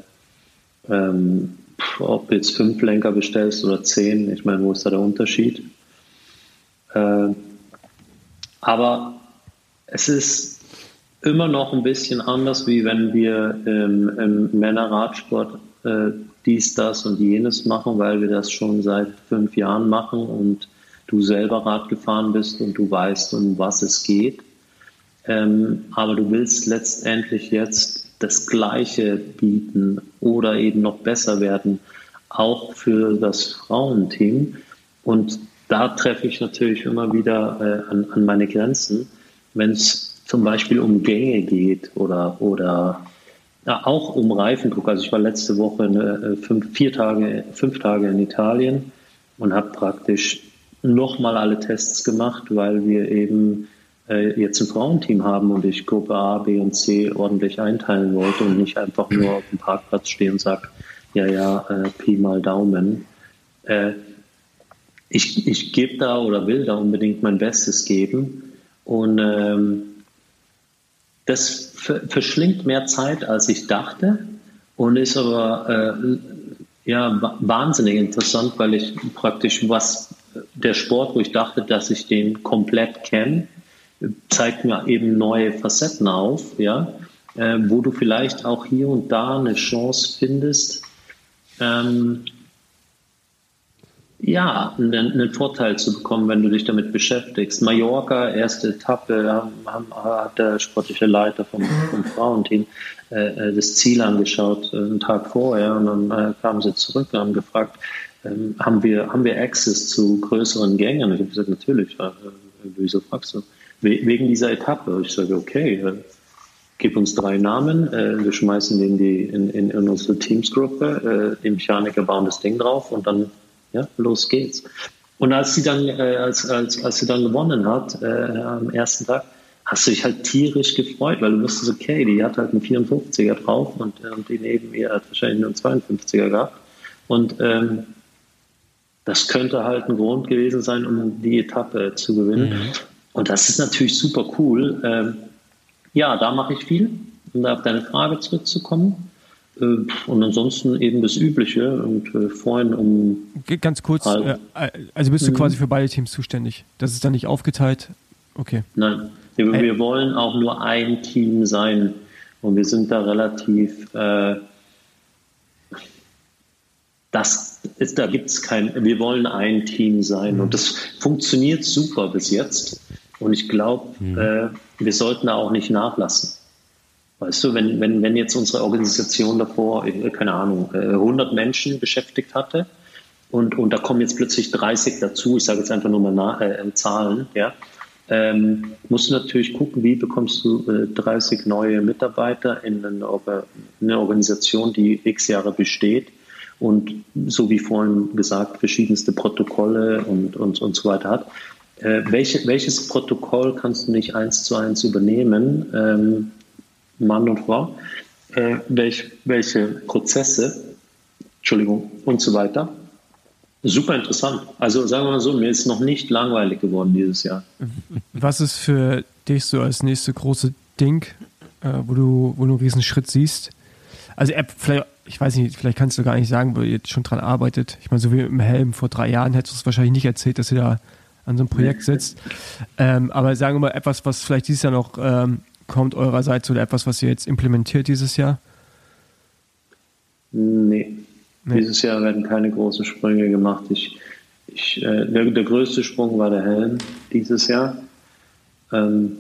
ähm, ob du jetzt fünf Lenker bestellst oder zehn, ich meine, wo ist da der Unterschied? Äh, aber es ist immer noch ein bisschen anders, wie wenn wir im, im Männerradsport äh, dies, das und jenes machen, weil wir das schon seit fünf Jahren machen und du selber Rad gefahren bist und du weißt, um was es geht. Ähm, aber du willst letztendlich jetzt das Gleiche bieten oder eben noch besser werden, auch für das Frauenteam. Und da treffe ich natürlich immer wieder äh, an, an meine Grenzen, wenn es zum Beispiel um Gänge geht oder, oder auch um Reifendruck. Also ich war letzte Woche eine, äh, fünf, vier Tage, fünf Tage in Italien und habe praktisch nochmal alle Tests gemacht, weil wir eben äh, jetzt ein Frauenteam haben und ich Gruppe A, B und C ordentlich einteilen wollte und nicht einfach nur auf dem Parkplatz stehe und sage, ja, ja, äh, Pi mal Daumen. Äh, ich ich gebe da oder will da unbedingt mein Bestes geben und ähm, das verschlingt mehr Zeit, als ich dachte und ist aber äh, ja, wahnsinnig interessant, weil ich praktisch was der Sport, wo ich dachte, dass ich den komplett kenne, zeigt mir eben neue Facetten auf, ja, äh, wo du vielleicht auch hier und da eine Chance findest, ähm, ja, einen, einen, Vorteil zu bekommen, wenn du dich damit beschäftigst. Mallorca, erste Etappe, haben, hat der sportliche Leiter vom, vom Frauenteam äh, äh, das Ziel angeschaut, äh, einen Tag vorher, und dann äh, kamen sie zurück und haben gefragt, ähm, haben, wir, haben wir Access zu größeren Gängen? Ich habe gesagt, natürlich. Äh, wieso fragst du? wegen dieser Etappe. Ich sage, okay, äh, gib uns drei Namen, äh, wir schmeißen den die in, in, in unsere Teamsgruppe, äh, die Mechaniker bauen das Ding drauf und dann, ja, los geht's. Und als sie dann, äh, als, als, als sie dann gewonnen hat, äh, am ersten Tag, hast du dich halt tierisch gefreut, weil du wusstest, okay, die hat halt einen 54er drauf und, äh, die neben ihr hat wahrscheinlich nur einen 52er gehabt. Und ähm, das könnte halt ein Grund gewesen sein, um die Etappe zu gewinnen. Mhm. Und das ist natürlich super cool. Ähm, ja, da mache ich viel, um da auf deine Frage zurückzukommen. Äh, und ansonsten eben das Übliche und äh, vorhin um. Ganz kurz, äh, also bist du mhm. quasi für beide Teams zuständig. Das ist dann nicht aufgeteilt. Okay. Nein, wir, wir wollen auch nur ein Team sein. Und wir sind da relativ. Äh, das ist, da gibt es kein, wir wollen ein Team sein. Mhm. Und das funktioniert super bis jetzt. Und ich glaube, mhm. äh, wir sollten da auch nicht nachlassen. Weißt du, wenn, wenn, wenn jetzt unsere Organisation davor, äh, keine Ahnung, 100 äh, Menschen beschäftigt hatte und, und da kommen jetzt plötzlich 30 dazu, ich sage jetzt einfach nur mal nach, äh, Zahlen, ja, ähm, musst du natürlich gucken, wie bekommst du äh, 30 neue Mitarbeiter in eine, eine Organisation, die x Jahre besteht und so wie vorhin gesagt, verschiedenste Protokolle und, und, und so weiter hat. Äh, welche, welches Protokoll kannst du nicht eins zu eins übernehmen, ähm, Mann und Frau? Äh, welch, welche Prozesse, Entschuldigung, und so weiter. Super interessant. Also sagen wir mal so, mir ist noch nicht langweilig geworden dieses Jahr. Was ist für dich so als nächste große Ding, äh, wo, du, wo du einen riesen Schritt siehst? Also vielleicht, ich weiß nicht, vielleicht kannst du gar nicht sagen, wo ihr jetzt schon dran arbeitet. Ich meine, so wie im Helm vor drei Jahren hättest du es wahrscheinlich nicht erzählt, dass ihr da an so einem Projekt sitzt. Ähm, aber sagen wir mal etwas, was vielleicht dieses Jahr noch ähm, kommt eurerseits oder etwas, was ihr jetzt implementiert dieses Jahr? Nee. nee. Dieses Jahr werden keine großen Sprünge gemacht. Ich, ich, äh, der, der, größte Sprung war der Helm dieses Jahr. Ähm,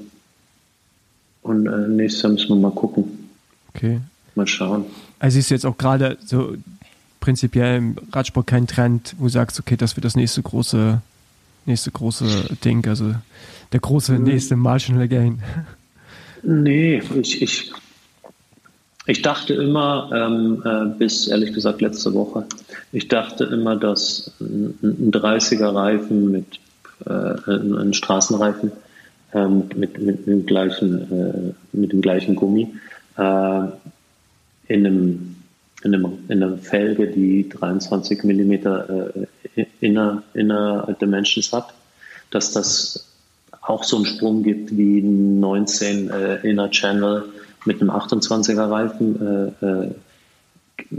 und äh, nächstes Jahr müssen wir mal gucken. Okay. Mal schauen. Also ist jetzt auch gerade so prinzipiell im Radsport kein Trend, wo du sagst, okay, das wird das nächste große nächste große Ding, also der große mhm. nächste Marginal Gain. Nee, ich, ich, Ich dachte immer, ähm, äh, bis ehrlich gesagt letzte Woche, ich dachte immer, dass ein, ein 30er Reifen mit äh, ein Straßenreifen ähm, mit, mit, dem gleichen, äh, mit dem gleichen Gummi äh, in, einem, in, einem, in einer Felge, die 23 mm äh, Inner, Inner Dimensions hat, dass das auch so einen Sprung gibt wie 19 äh, Inner Channel mit einem 28er Reifen äh, äh,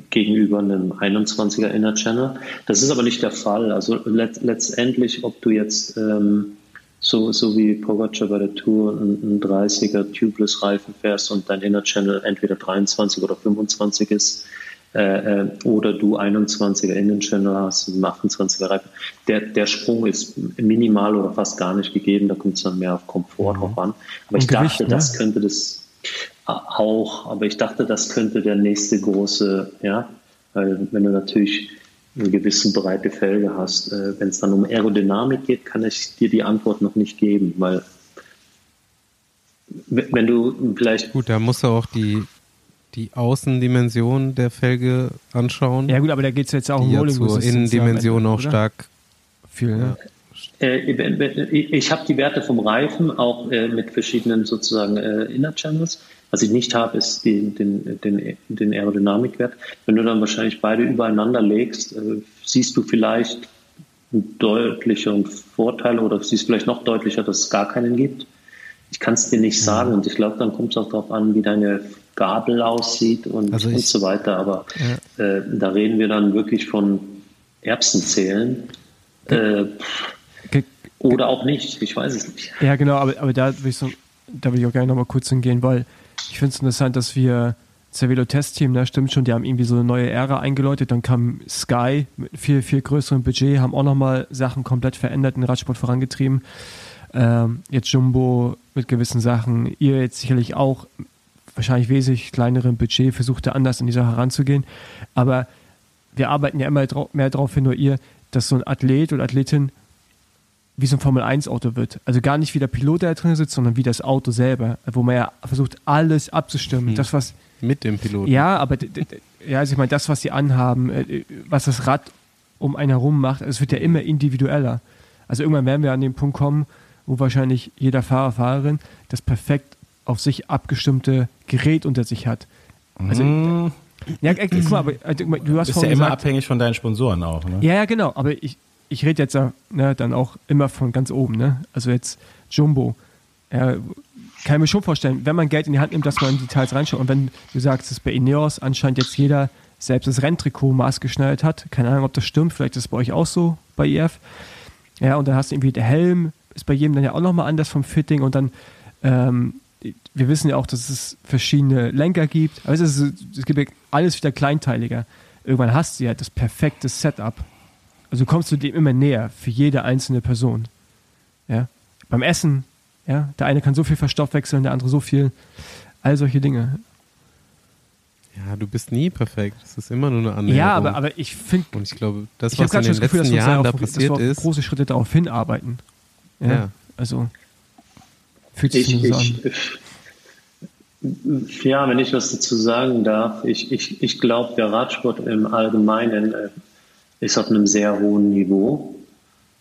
gegenüber einem 21er Inner Channel. Das ist aber nicht der Fall. Also let, letztendlich, ob du jetzt ähm, so, so wie Pogacar bei der Tour einen 30er Tubeless Reifen fährst und dein Inner Channel entweder 23 oder 25 ist, äh, äh, oder du 21er Innenchannel hast, einen 28er Reifen. Der, der Sprung ist minimal oder fast gar nicht gegeben, da kommt es dann mehr auf Komfort mhm. drauf an. Aber ich Gewicht, dachte, ne? das könnte das auch, aber ich dachte, das könnte der nächste große, ja, weil wenn du natürlich eine gewisse breite Felge hast, äh, wenn es dann um Aerodynamik geht, kann ich dir die Antwort noch nicht geben, weil wenn du vielleicht. Gut, da musst du auch die, die Außendimension der Felge anschauen. Ja, gut, aber da geht es jetzt auch um Rolling zur Innendimension auch oder? stark viel. Ja. Äh, ich habe die Werte vom Reifen auch äh, mit verschiedenen sozusagen Inner Channels. Was ich nicht habe, ist die, den, den, den Aerodynamikwert. Wenn du dann wahrscheinlich beide übereinander legst, äh, siehst du vielleicht einen deutlicheren Vorteil oder siehst vielleicht noch deutlicher, dass es gar keinen gibt. Ich kann es dir nicht sagen und ich glaube, dann kommt es auch darauf an, wie deine Gabel aussieht und, also und so weiter. Aber ja. äh, da reden wir dann wirklich von Erbsenzählen. Äh, oder auch nicht, ich weiß es nicht. Ja, genau, aber, aber da, will ich so, da will ich auch gerne nochmal kurz hingehen, weil ich finde es interessant, dass wir Cervelo Test-Team, ne, stimmt schon, die haben irgendwie so eine neue Ära eingeläutet. Dann kam Sky mit viel, viel größerem Budget, haben auch nochmal Sachen komplett verändert, den Radsport vorangetrieben. Ähm, jetzt Jumbo mit gewissen Sachen, ihr jetzt sicherlich auch wahrscheinlich wesentlich kleinerem Budget versucht da anders an die Sache heranzugehen. Aber wir arbeiten ja immer mehr darauf hin, nur ihr, dass so ein Athlet oder Athletin wie so ein Formel-1-Auto wird. Also gar nicht wie der Pilot, der da drin sitzt, sondern wie das Auto selber, wo man ja versucht, alles abzustimmen. Mhm. Das, was. Mit dem Piloten. Ja, aber ja, also ich meine, das, was sie anhaben, äh, was das Rad um einen herum macht, also es wird ja immer individueller. Also irgendwann werden wir an den Punkt kommen, wo wahrscheinlich jeder Fahrer, Fahrerin das perfekt auf sich abgestimmte Gerät unter sich hat. Also, mhm. Ja, guck mal, aber äh, du hast bist ja immer gesagt, abhängig von deinen Sponsoren auch. Ne? Ja, ja, genau. Aber ich, ich rede jetzt ne, dann auch immer von ganz oben, ne? Also jetzt Jumbo. Ja, kann ich mir schon vorstellen, wenn man Geld in die Hand nimmt, dass man in Details reinschaut. Und wenn du sagst, dass bei Ineos anscheinend jetzt jeder selbst das Renntrikot maßgeschneidert hat, keine Ahnung, ob das stimmt, vielleicht ist es bei euch auch so bei IF. Ja, und dann hast du irgendwie der Helm, ist bei jedem dann ja auch nochmal anders vom Fitting und dann, ähm, wir wissen ja auch, dass es verschiedene Lenker gibt, aber es, ist, es gibt ja alles wieder kleinteiliger. Irgendwann hast du ja das perfekte Setup also kommst du dem immer näher für jede einzelne Person. Ja? Beim Essen, ja, der eine kann so viel verstoffwechseln, der andere so viel. All solche Dinge. Ja, du bist nie perfekt. Es ist immer nur eine Annäherung. Ja, aber, aber ich finde. Und ich glaube, das, was in den letzten Gefühl, Jahren da passiert ist. große Schritte darauf hinarbeiten. Ja. ja. Also. Fühlt sich ich, so an. Ja, wenn ich was dazu sagen darf, ich, ich, ich glaube, der Radsport im Allgemeinen äh, ist auf einem sehr hohen Niveau,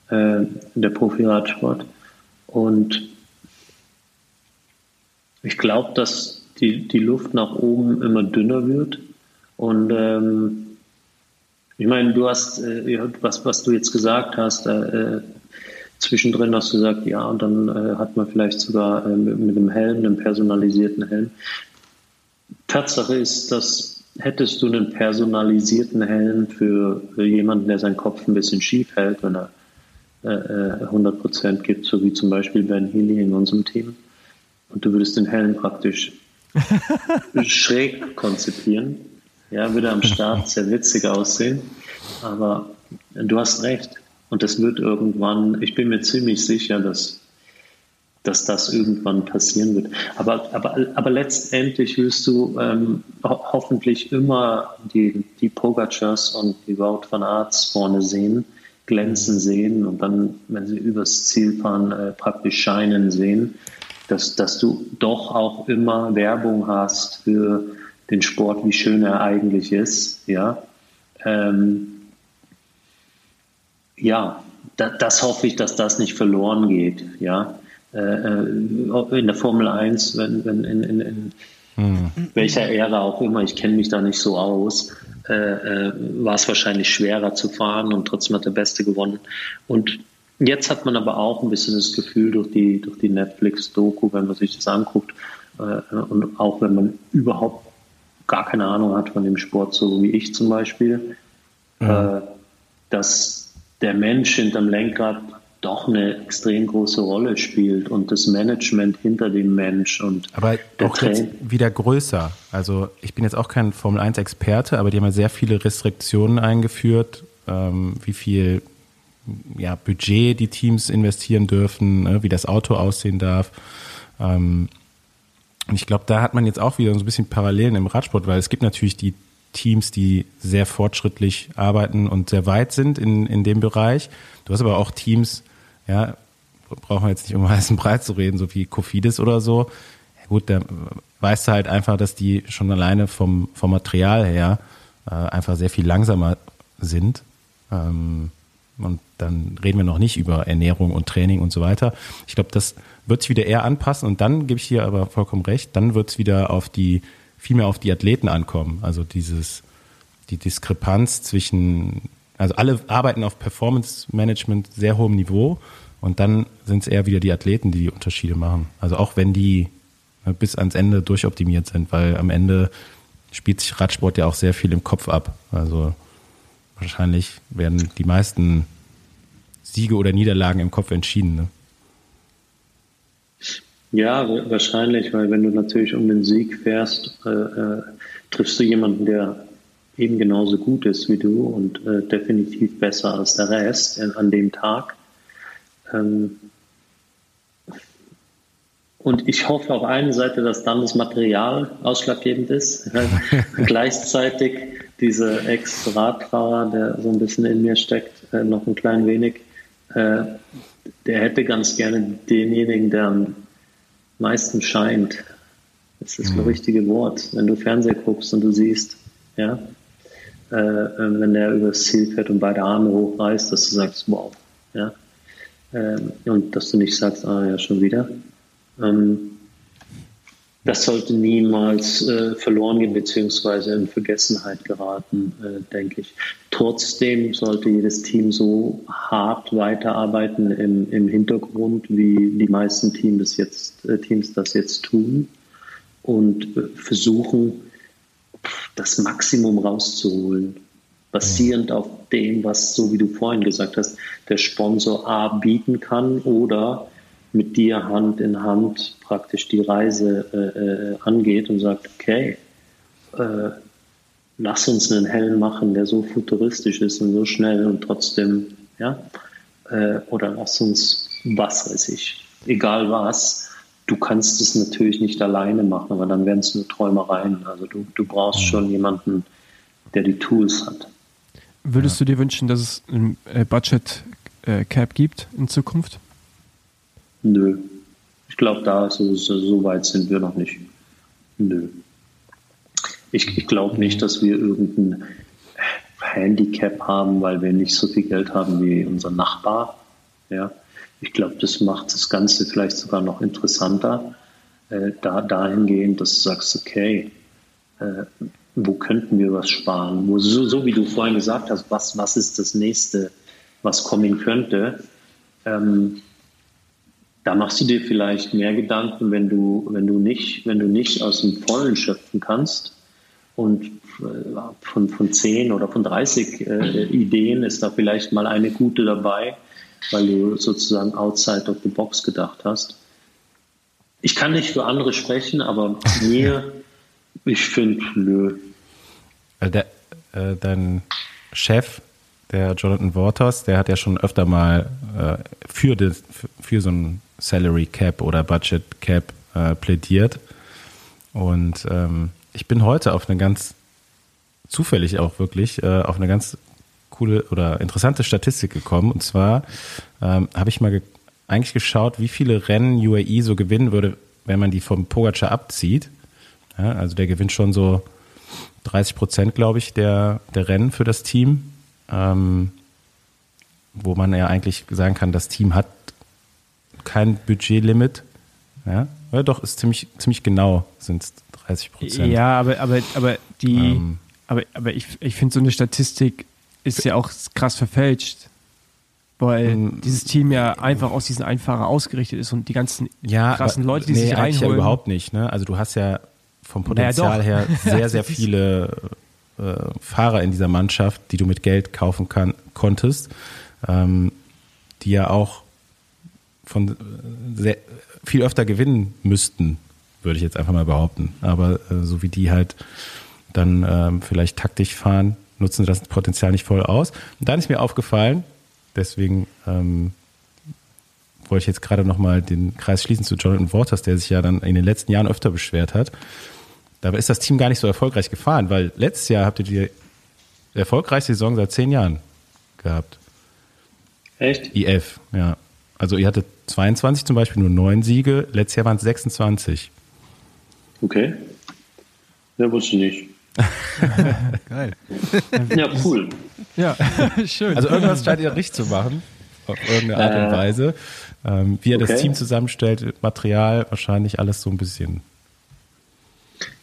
äh, der Profi-Radsport. Und ich glaube, dass die, die Luft nach oben immer dünner wird. Und ähm, ich meine, du hast, äh, was, was du jetzt gesagt hast, äh, zwischendrin hast du gesagt, ja, und dann äh, hat man vielleicht sogar äh, mit, mit einem Helm, einem personalisierten Helm. Tatsache ist, dass hättest du einen personalisierten Helm für, jemanden, der seinen Kopf ein bisschen schief hält, wenn er äh, 100% äh, gibt, so wie zum Beispiel Ben Healy in unserem Team. Und du würdest den Helm praktisch schräg konzipieren. Ja, würde am Start sehr witzig aussehen. Aber du hast recht. Und das wird irgendwann, ich bin mir ziemlich sicher, dass dass das irgendwann passieren wird. Aber, aber, aber letztendlich wirst du ähm, ho hoffentlich immer die, die Pogacars und die Wout van Arts vorne sehen, glänzen mhm. sehen und dann, wenn sie übers Ziel fahren, äh, praktisch scheinen sehen, dass, dass du doch auch immer Werbung hast für den Sport, wie schön er eigentlich ist. Ja, ähm, ja da, das hoffe ich, dass das nicht verloren geht. Ja, äh, äh in der Formel 1, wenn, wenn in, in, in hm. welcher Ära auch immer, ich kenne mich da nicht so aus, äh, äh, war es wahrscheinlich schwerer zu fahren und trotzdem hat der Beste gewonnen. Und jetzt hat man aber auch ein bisschen das Gefühl durch die, durch die Netflix-Doku, wenn man sich das anguckt, äh, und auch wenn man überhaupt gar keine Ahnung hat von dem Sport, so wie ich zum Beispiel, mhm. dass der Mensch hinterm Lenkrad doch eine extrem große Rolle spielt und das Management hinter dem Mensch und aber auch jetzt wieder größer. Also ich bin jetzt auch kein Formel 1 Experte, aber die haben ja sehr viele Restriktionen eingeführt, ähm, wie viel ja, Budget die Teams investieren dürfen, ne, wie das Auto aussehen darf. Ähm, und ich glaube, da hat man jetzt auch wieder so ein bisschen Parallelen im Radsport, weil es gibt natürlich die Teams, die sehr fortschrittlich arbeiten und sehr weit sind in, in dem Bereich. Du hast aber auch Teams, ja, brauchen wir jetzt nicht um heißen Breit zu reden, so wie Kofidis oder so. Ja, gut, da weißt du halt einfach, dass die schon alleine vom, vom Material her äh, einfach sehr viel langsamer sind. Ähm, und dann reden wir noch nicht über Ernährung und Training und so weiter. Ich glaube, das wird sich wieder eher anpassen und dann gebe ich hier aber vollkommen recht, dann wird es wieder auf die, viel mehr auf die Athleten ankommen. Also dieses, die Diskrepanz zwischen, also alle arbeiten auf Performance Management sehr hohem Niveau und dann sind es eher wieder die Athleten, die die Unterschiede machen. Also auch wenn die ne, bis ans Ende durchoptimiert sind, weil am Ende spielt sich Radsport ja auch sehr viel im Kopf ab. Also wahrscheinlich werden die meisten Siege oder Niederlagen im Kopf entschieden. Ne? Ja, wahrscheinlich, weil wenn du natürlich um den Sieg fährst, äh, äh, triffst du jemanden, der eben genauso gut ist wie du und äh, definitiv besser als der Rest an dem Tag. Ähm, und ich hoffe auf einer Seite, dass dann das Material ausschlaggebend ist. Gleichzeitig dieser Ex-Radfahrer, der so ein bisschen in mir steckt, äh, noch ein klein wenig, äh, der hätte ganz gerne denjenigen, der am meisten scheint. Das ist das mhm. richtige Wort. Wenn du Fernseher guckst und du siehst, ja, äh, ähm, wenn der übers Ziel fährt und beide Arme hochreißt, dass du sagst, wow, ja, ähm, und dass du nicht sagst, ah ja, schon wieder. Ähm, das sollte niemals äh, verloren gehen beziehungsweise in Vergessenheit geraten, äh, denke ich. Trotzdem sollte jedes Team so hart weiterarbeiten im, im Hintergrund, wie die meisten Teams das jetzt, äh, Teams das jetzt tun und äh, versuchen, das Maximum rauszuholen, basierend auf dem, was, so wie du vorhin gesagt hast, der Sponsor A bieten kann oder mit dir Hand in Hand praktisch die Reise äh, äh, angeht und sagt, okay, äh, lass uns einen Helm machen, der so futuristisch ist und so schnell und trotzdem, ja, äh, oder lass uns, was weiß ich, egal was, du kannst es natürlich nicht alleine machen, aber dann wären es nur Träumereien. Also du, du brauchst mhm. schon jemanden, der die Tools hat. Würdest du dir wünschen, dass es ein äh, Budget äh, Cap gibt in Zukunft? Nö. Ich glaube, da so, so weit sind wir noch nicht. Nö. Ich, ich glaube nicht, dass wir irgendein Handicap haben, weil wir nicht so viel Geld haben wie unser Nachbar. Ja. Ich glaube, das macht das Ganze vielleicht sogar noch interessanter, äh, da, dahingehend, dass du sagst, okay, äh, wo könnten wir was sparen? Wo, so, so, wie du vorhin gesagt hast, was, was ist das nächste, was kommen könnte? Ähm, da machst du dir vielleicht mehr Gedanken, wenn du, wenn du nicht, wenn du nicht aus dem Vollen schöpfen kannst. Und äh, von, von 10 oder von 30 äh, Ideen ist da vielleicht mal eine gute dabei, weil du sozusagen outside of the box gedacht hast. Ich kann nicht für andere sprechen, aber mir, ich finde, nö. Äh, der, äh, dein Chef, der Jonathan Waters, der hat ja schon öfter mal äh, für, das, für so ein Salary Cap oder Budget Cap äh, plädiert. Und ähm, ich bin heute auf eine ganz zufällig auch wirklich äh, auf eine ganz coole oder interessante Statistik gekommen. Und zwar ähm, habe ich mal ge eigentlich geschaut, wie viele Rennen UAE so gewinnen würde, wenn man die vom Pogacar abzieht. Ja, also der gewinnt schon so 30 Prozent, glaube ich, der, der Rennen für das Team. Ähm, wo man ja eigentlich sagen kann, das Team hat kein Budgetlimit. Ja, ja doch, ist ziemlich, ziemlich genau, sind es 30 Prozent. Ja, aber, aber, aber die, ähm, aber, aber ich, ich finde so eine Statistik ist ja auch krass verfälscht. Weil ähm, dieses Team ja einfach aus diesen Einfahrern ausgerichtet ist und die ganzen ja, krassen Leute, die nee, sich reinholen. ja überhaupt nicht. Ne? Also du hast ja vom Potenzial naja, her sehr, sehr viele äh, Fahrer in dieser Mannschaft, die du mit Geld kaufen kann, konntest, ähm, die ja auch von äh, sehr, viel öfter gewinnen müssten, würde ich jetzt einfach mal behaupten. Aber äh, so wie die halt dann ähm, vielleicht taktisch fahren, nutzen sie das Potenzial nicht voll aus. Und dann ist mir aufgefallen, deswegen ähm, wollte ich jetzt gerade nochmal den Kreis schließen zu Jonathan Waters, der sich ja dann in den letzten Jahren öfter beschwert hat. Dabei ist das Team gar nicht so erfolgreich gefahren, weil letztes Jahr habt ihr die erfolgreichste Saison seit zehn Jahren gehabt. Echt? IF, ja. Also ihr hattet 22 zum Beispiel nur neun Siege, letztes Jahr waren es 26. Okay. Ja, wusste ich nicht. Geil. Ja, cool. Ja, schön. Also irgendwas scheint ihr richtig zu machen, auf irgendeine Art und Weise. Ähm, wie er okay. das Team zusammenstellt, Material, wahrscheinlich alles so ein bisschen.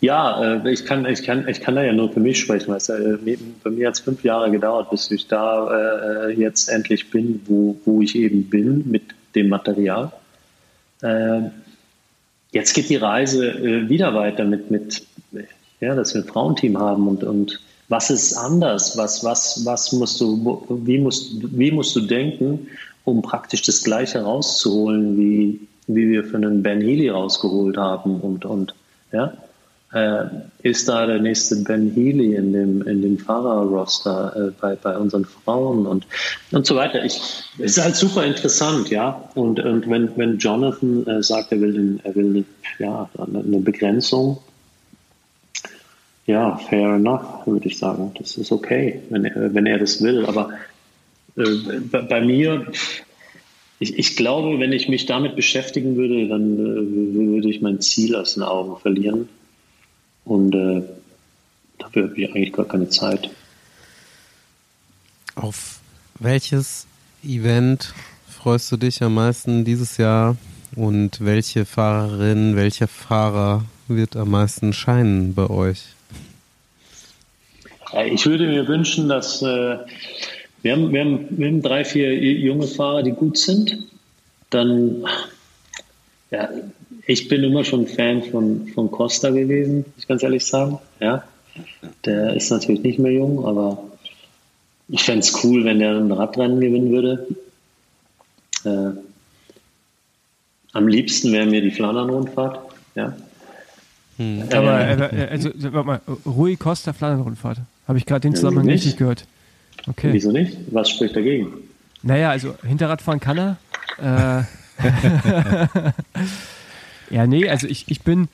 Ja, äh, ich, kann, ich, kann, ich kann da ja nur für mich sprechen. Du, bei mir hat es fünf Jahre gedauert, bis ich da äh, jetzt endlich bin, wo, wo ich eben bin mit dem Material. Äh, jetzt geht die Reise äh, wieder weiter mit, mit ja, dass wir ein Frauenteam haben und, und was ist anders? Was, was, was musst du, wie musst, wie musst du denken, um praktisch das Gleiche rauszuholen, wie, wie wir für einen Ben Healy rausgeholt haben und, und ja? Äh, ist da der nächste Ben Healy in dem, in dem Fahrerroster äh, bei, bei unseren Frauen und, und so weiter. Ich, ist halt super interessant, ja. Und, und wenn, wenn Jonathan äh, sagt, er will, den, er will ja, eine Begrenzung, ja, fair enough, würde ich sagen. Das ist okay, wenn er, wenn er das will. Aber äh, bei, bei, mir, ich, ich, glaube, wenn ich mich damit beschäftigen würde, dann äh, würde ich mein Ziel aus den Augen verlieren. Und äh, dafür habe ich eigentlich gar keine Zeit. Auf welches Event freust du dich am meisten dieses Jahr und welche Fahrerin, welcher Fahrer wird am meisten scheinen bei euch? Ich würde mir wünschen, dass äh, wir, haben, wir, haben, wir haben drei, vier junge Fahrer, die gut sind. Dann ja, ich bin immer schon Fan von, von Costa gewesen, muss ich ganz ehrlich sagen. Ja, der ist natürlich nicht mehr jung, aber ich fände es cool, wenn der ein Radrennen gewinnen würde. Äh, am liebsten wäre mir die Flandern-Rundfahrt. Ja. Hm. Aber äh, äh also, warte mal, Rui Costa Flandern-Rundfahrt. Habe ich gerade den Zusammenhang nicht. richtig gehört. Okay. Wieso nicht? Was spricht dagegen? Naja, also Hinterradfahren kann er. Äh, Ja, nee, also ich, ich bin,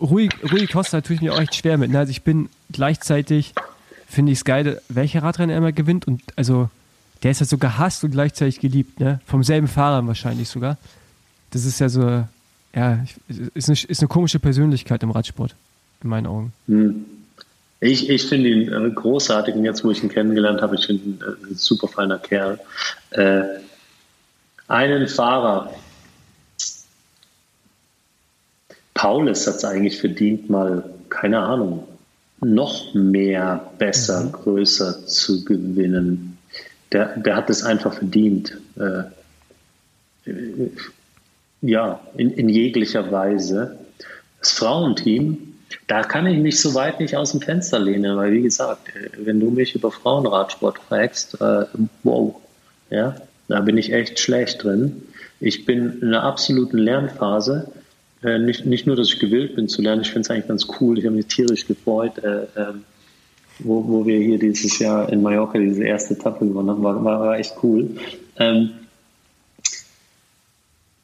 Rui, Rui Costa tue ich mir auch echt schwer mit. Ne? Also ich bin gleichzeitig, finde ich es geil, welcher Radrennen er immer gewinnt und also der ist ja so gehasst und gleichzeitig geliebt, ne? Vom selben Fahrer wahrscheinlich sogar. Das ist ja so, ja, ist eine, ist eine komische Persönlichkeit im Radsport, in meinen Augen. Hm. Ich, ich finde ihn äh, großartig und jetzt, wo ich ihn kennengelernt habe, ich finde ihn äh, ein super feiner Kerl. Äh, einen Fahrer, Paulus hat es eigentlich verdient, mal, keine Ahnung, noch mehr, besser, mhm. größer zu gewinnen. Der, der hat es einfach verdient. Äh, ja, in, in jeglicher Weise. Das Frauenteam, da kann ich mich so weit nicht aus dem Fenster lehnen, weil wie gesagt, äh, wenn du mich über Frauenradsport fragst, äh, wow, ja, da bin ich echt schlecht drin. Ich bin in einer absoluten Lernphase äh, nicht, nicht nur, dass ich gewillt bin zu lernen, ich finde es eigentlich ganz cool. Ich habe mich tierisch gefreut, äh, äh, wo, wo wir hier dieses Jahr in Mallorca diese erste Etappe gewonnen haben. War, war, war echt cool. Ähm,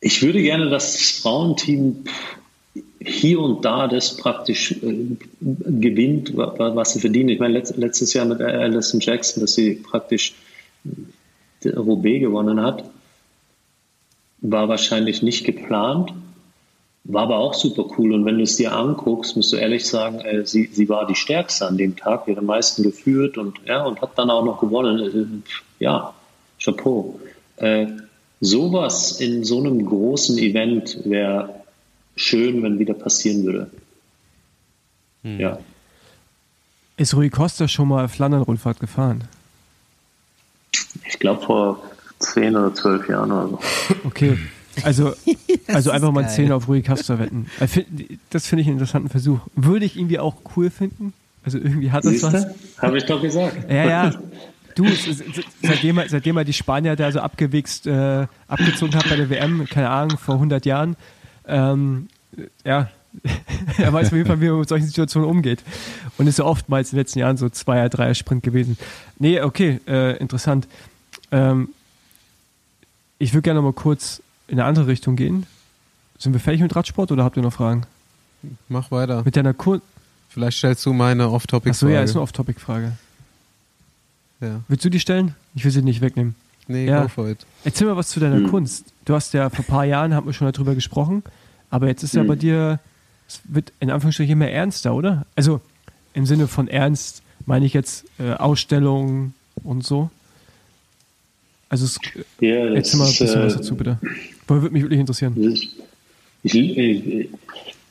ich würde gerne das Frauenteam hier und da das praktisch äh, gewinnt, was sie verdienen. Ich meine, letzt, letztes Jahr mit Alison Jackson, dass sie praktisch Roubaix gewonnen hat, war wahrscheinlich nicht geplant. War aber auch super cool. Und wenn du es dir anguckst, musst du ehrlich sagen, äh, sie, sie war die Stärkste an dem Tag, ihre meisten geführt und, ja, und hat dann auch noch gewonnen. Äh, ja, Chapeau. Äh, sowas in so einem großen Event wäre schön, wenn wieder passieren würde. Hm. Ja. Ist Rui Costa schon mal Flandern-Rundfahrt gefahren? Ich glaube vor zehn oder zwölf Jahren oder so. Okay. Also, also einfach mal 10 auf Rui Costa wetten. Äh, das finde ich einen interessanten Versuch. Würde ich irgendwie auch cool finden. Also irgendwie hat das Siehste? was. Habe ich doch gesagt. Ja, ja. Du, seitdem er, seitdem er die Spanier da so abgewichst, äh, abgezogen hat bei der WM, keine Ahnung, vor 100 Jahren, ähm, ja, er weiß auf jeden Fall, wie man mit solchen Situationen umgeht. Und ist ja oftmals in den letzten Jahren so Zweier-, Dreier-Sprint gewesen. Nee, okay, äh, interessant. Ähm, ich würde gerne noch mal kurz in eine andere Richtung gehen. Sind wir fertig mit Radsport oder habt ihr noch Fragen? Mach weiter. Mit deiner Kur Vielleicht stellst du meine Off-Topic-Frage. Achso, ja, ist eine Off-Topic-Frage. Ja. Willst du die stellen? Ich will sie nicht wegnehmen. Nee, ja. go for it. Erzähl mal was zu deiner hm. Kunst. Du hast ja vor ein paar Jahren, haben wir schon darüber gesprochen, aber jetzt ist hm. ja bei dir, es wird in Anführungsstrichen immer ernster, oder? Also im Sinne von ernst meine ich jetzt äh, Ausstellungen und so. Also es, ja, erzähl mal ein bisschen äh, was dazu, bitte. Weil würde mich wirklich interessieren. Ich, ich,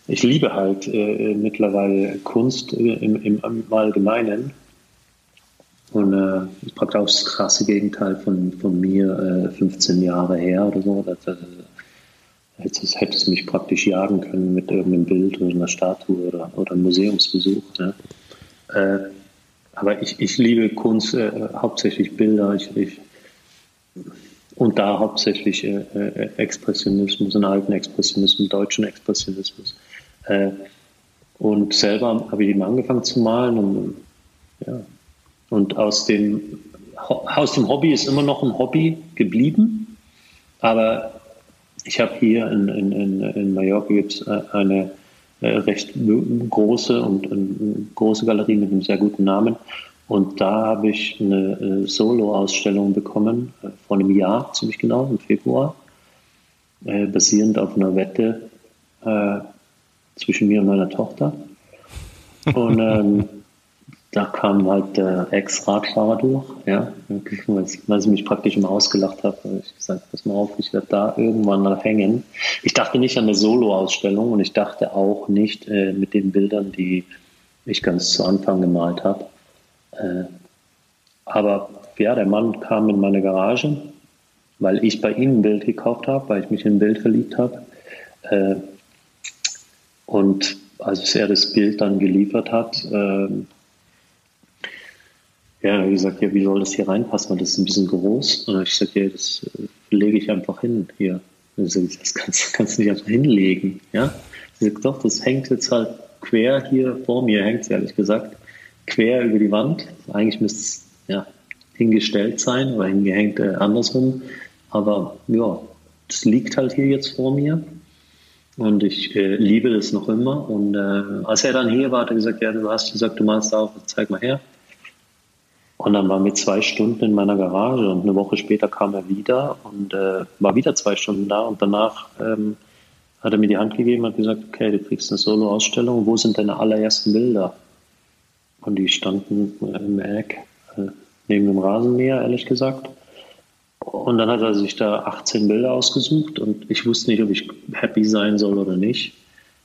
ich liebe halt äh, mittlerweile Kunst äh, im, im, im, Allgemeinen. Und äh, ich praktisch auch das krasse Gegenteil von, von mir, äh, 15 Jahre her oder so. Das, das, hätte, hätte es mich praktisch jagen können mit irgendeinem Bild oder einer Statue oder, oder einem Museumsbesuch. Ne? Äh, aber ich, ich liebe Kunst, äh, hauptsächlich Bilder. Ich, ich und da hauptsächlich äh, äh, Expressionismus, einen alten Expressionismus, deutschen Expressionismus. Äh, und selber habe ich eben angefangen zu malen und, ja. und aus dem, aus dem Hobby ist immer noch ein Hobby geblieben. Aber ich habe hier in, in, in Mallorca gibt's äh, eine äh, recht große und große Galerie mit einem sehr guten Namen. Und da habe ich eine äh, Solo-Ausstellung bekommen, äh, vor einem Jahr ziemlich genau, im Februar, äh, basierend auf einer Wette äh, zwischen mir und meiner Tochter. Und ähm, da kam halt der Ex-Radfahrer durch, ja, weil sie mich praktisch immer ausgelacht hat. habe ich gesagt, pass mal auf, ich werde da irgendwann mal hängen. Ich dachte nicht an eine Solo-Ausstellung und ich dachte auch nicht äh, mit den Bildern, die ich ganz zu Anfang gemalt habe. Äh, aber ja, der Mann kam in meine Garage, weil ich bei ihm ein Bild gekauft habe, weil ich mich in ein Bild verliebt habe. Äh, und als er das Bild dann geliefert hat, äh, ja, ich gesagt, ja, wie soll das hier reinpassen? Das ist ein bisschen groß. Und ich gesagt, ja, das lege ich einfach hin hier. Das kannst, kannst du nicht einfach hinlegen. Ja? Ich sage, doch, das hängt jetzt halt quer hier vor mir, hängt es ehrlich gesagt quer über die Wand. Eigentlich müsste es ja, hingestellt sein oder hingehängt äh, andersrum. Aber ja, es liegt halt hier jetzt vor mir. Und ich äh, liebe das noch immer. Und äh, als er dann hier war, hat er gesagt, ja, du hast gesagt, du malst auf, zeig mal her. Und dann waren wir zwei Stunden in meiner Garage und eine Woche später kam er wieder und äh, war wieder zwei Stunden da und danach ähm, hat er mir die Hand gegeben und hat gesagt, okay, du kriegst eine Solo-Ausstellung, wo sind deine allerersten Bilder? Und die standen im Eck äh, neben dem Rasenmäher, ehrlich gesagt. Und dann hat er sich da 18 Bilder ausgesucht und ich wusste nicht, ob ich happy sein soll oder nicht.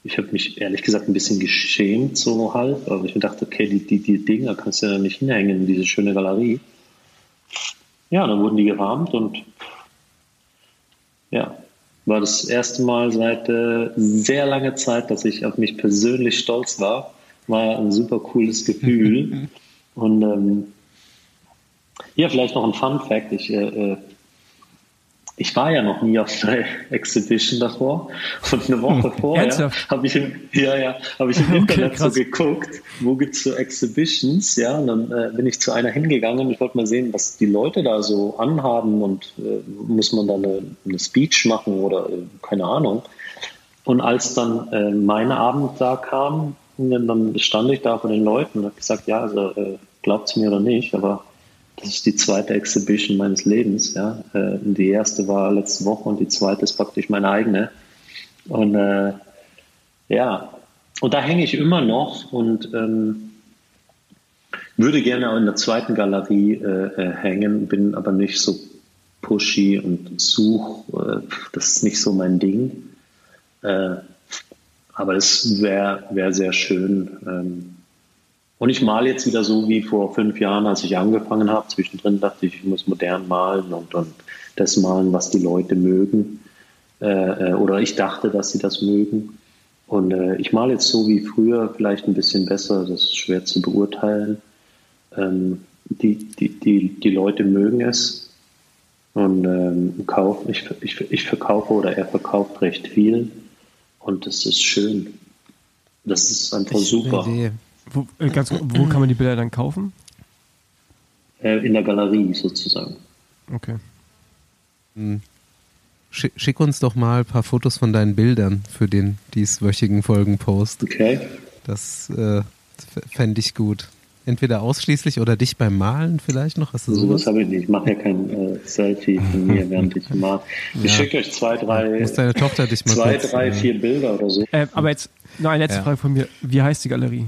Ich habe mich ehrlich gesagt ein bisschen geschämt, so halb, aber ich dachte, okay, die, die, die Dinger kannst du ja nicht hinhängen in diese schöne Galerie. Ja, dann wurden die gerahmt und ja, war das erste Mal seit äh, sehr langer Zeit, dass ich auf mich persönlich stolz war war ein super cooles Gefühl. Und ähm, hier vielleicht noch ein Fun Fact. Ich, äh, äh ich war ja noch nie auf einer Exhibition davor. Und eine Woche vorher habe ich, im, ja, ja, hab ich im Internet okay, so geguckt, wo gibt es so Exhibitions. Ja, und dann äh, bin ich zu einer hingegangen. Ich wollte mal sehen, was die Leute da so anhaben und äh, muss man da eine, eine Speech machen oder äh, keine Ahnung. Und als dann äh, mein Abend da kam, und dann stand ich da vor den Leuten und habe gesagt, ja, also äh, glaubt es mir oder nicht, aber das ist die zweite Exhibition meines Lebens. Ja. Äh, die erste war letzte Woche und die zweite ist praktisch meine eigene. Und äh, ja, und da hänge ich immer noch und ähm, würde gerne auch in der zweiten Galerie äh, äh, hängen, bin aber nicht so pushy und such, äh, das ist nicht so mein Ding. Aber es wäre wär sehr schön. Ähm, und ich male jetzt wieder so wie vor fünf Jahren, als ich angefangen habe. Zwischendrin dachte ich, ich muss modern malen und, und das malen, was die Leute mögen. Äh, äh oder ich dachte, dass sie das mögen. Und äh, ich male jetzt so wie früher, vielleicht ein bisschen besser, das ist schwer zu beurteilen. Ähm, die, die, die, die Leute mögen es. Und ähm, kauf, ich, ich, ich verkaufe oder er verkauft recht viel. Und das ist schön. Das ist einfach ich super. Wo, äh, ganz, wo kann man die Bilder dann kaufen? Äh, in der Galerie sozusagen. Okay. Hm. Schick uns doch mal ein paar Fotos von deinen Bildern für den dieswöchigen Folgenpost. Okay. Das äh, fände ich gut. Entweder ausschließlich oder dich beim Malen vielleicht noch? Hast du also, sowas? Das habe ich nicht. Ich mache ja kein äh, Selfie von mir, während ich mal. Ich ja. schicke euch zwei, drei. Muss deine Tochter dich mal Zwei, kurz, drei, äh, vier Bilder oder so. Äh, aber jetzt noch eine letzte ja. Frage von mir. Wie heißt die Galerie?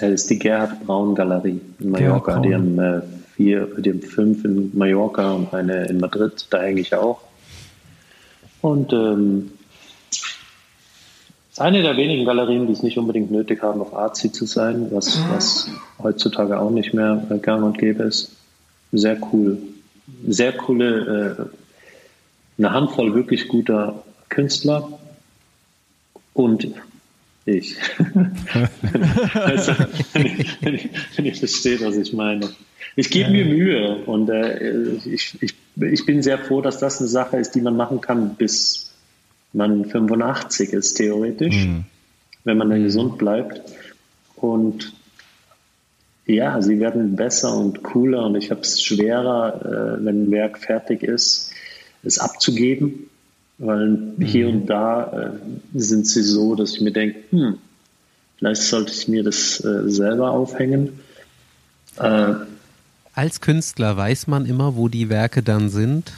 Das ist die Gerhard Braun Galerie in Mallorca. Die haben äh, vier, die haben fünf in Mallorca und eine in Madrid. Da hänge ich auch. Und ähm, ist eine der wenigen Galerien, die es nicht unbedingt nötig haben, auf Arzi zu sein, was, was heutzutage auch nicht mehr äh, gang und gäbe ist. Sehr cool. Sehr coole, äh, eine Handvoll wirklich guter Künstler und ich. also, wenn, ich, wenn, ich, wenn ihr versteht, was ich meine. Ich gebe mir Mühe und äh, ich, ich, ich bin sehr froh, dass das eine Sache ist, die man machen kann, bis man 85 ist, theoretisch, mhm. wenn man dann gesund bleibt. Und ja, sie werden besser und cooler und ich habe es schwerer, äh, wenn ein Werk fertig ist, es abzugeben, weil mhm. hier und da äh, sind sie so, dass ich mir denke, hm, vielleicht sollte ich mir das äh, selber aufhängen. Äh, als Künstler weiß man immer, wo die Werke dann sind?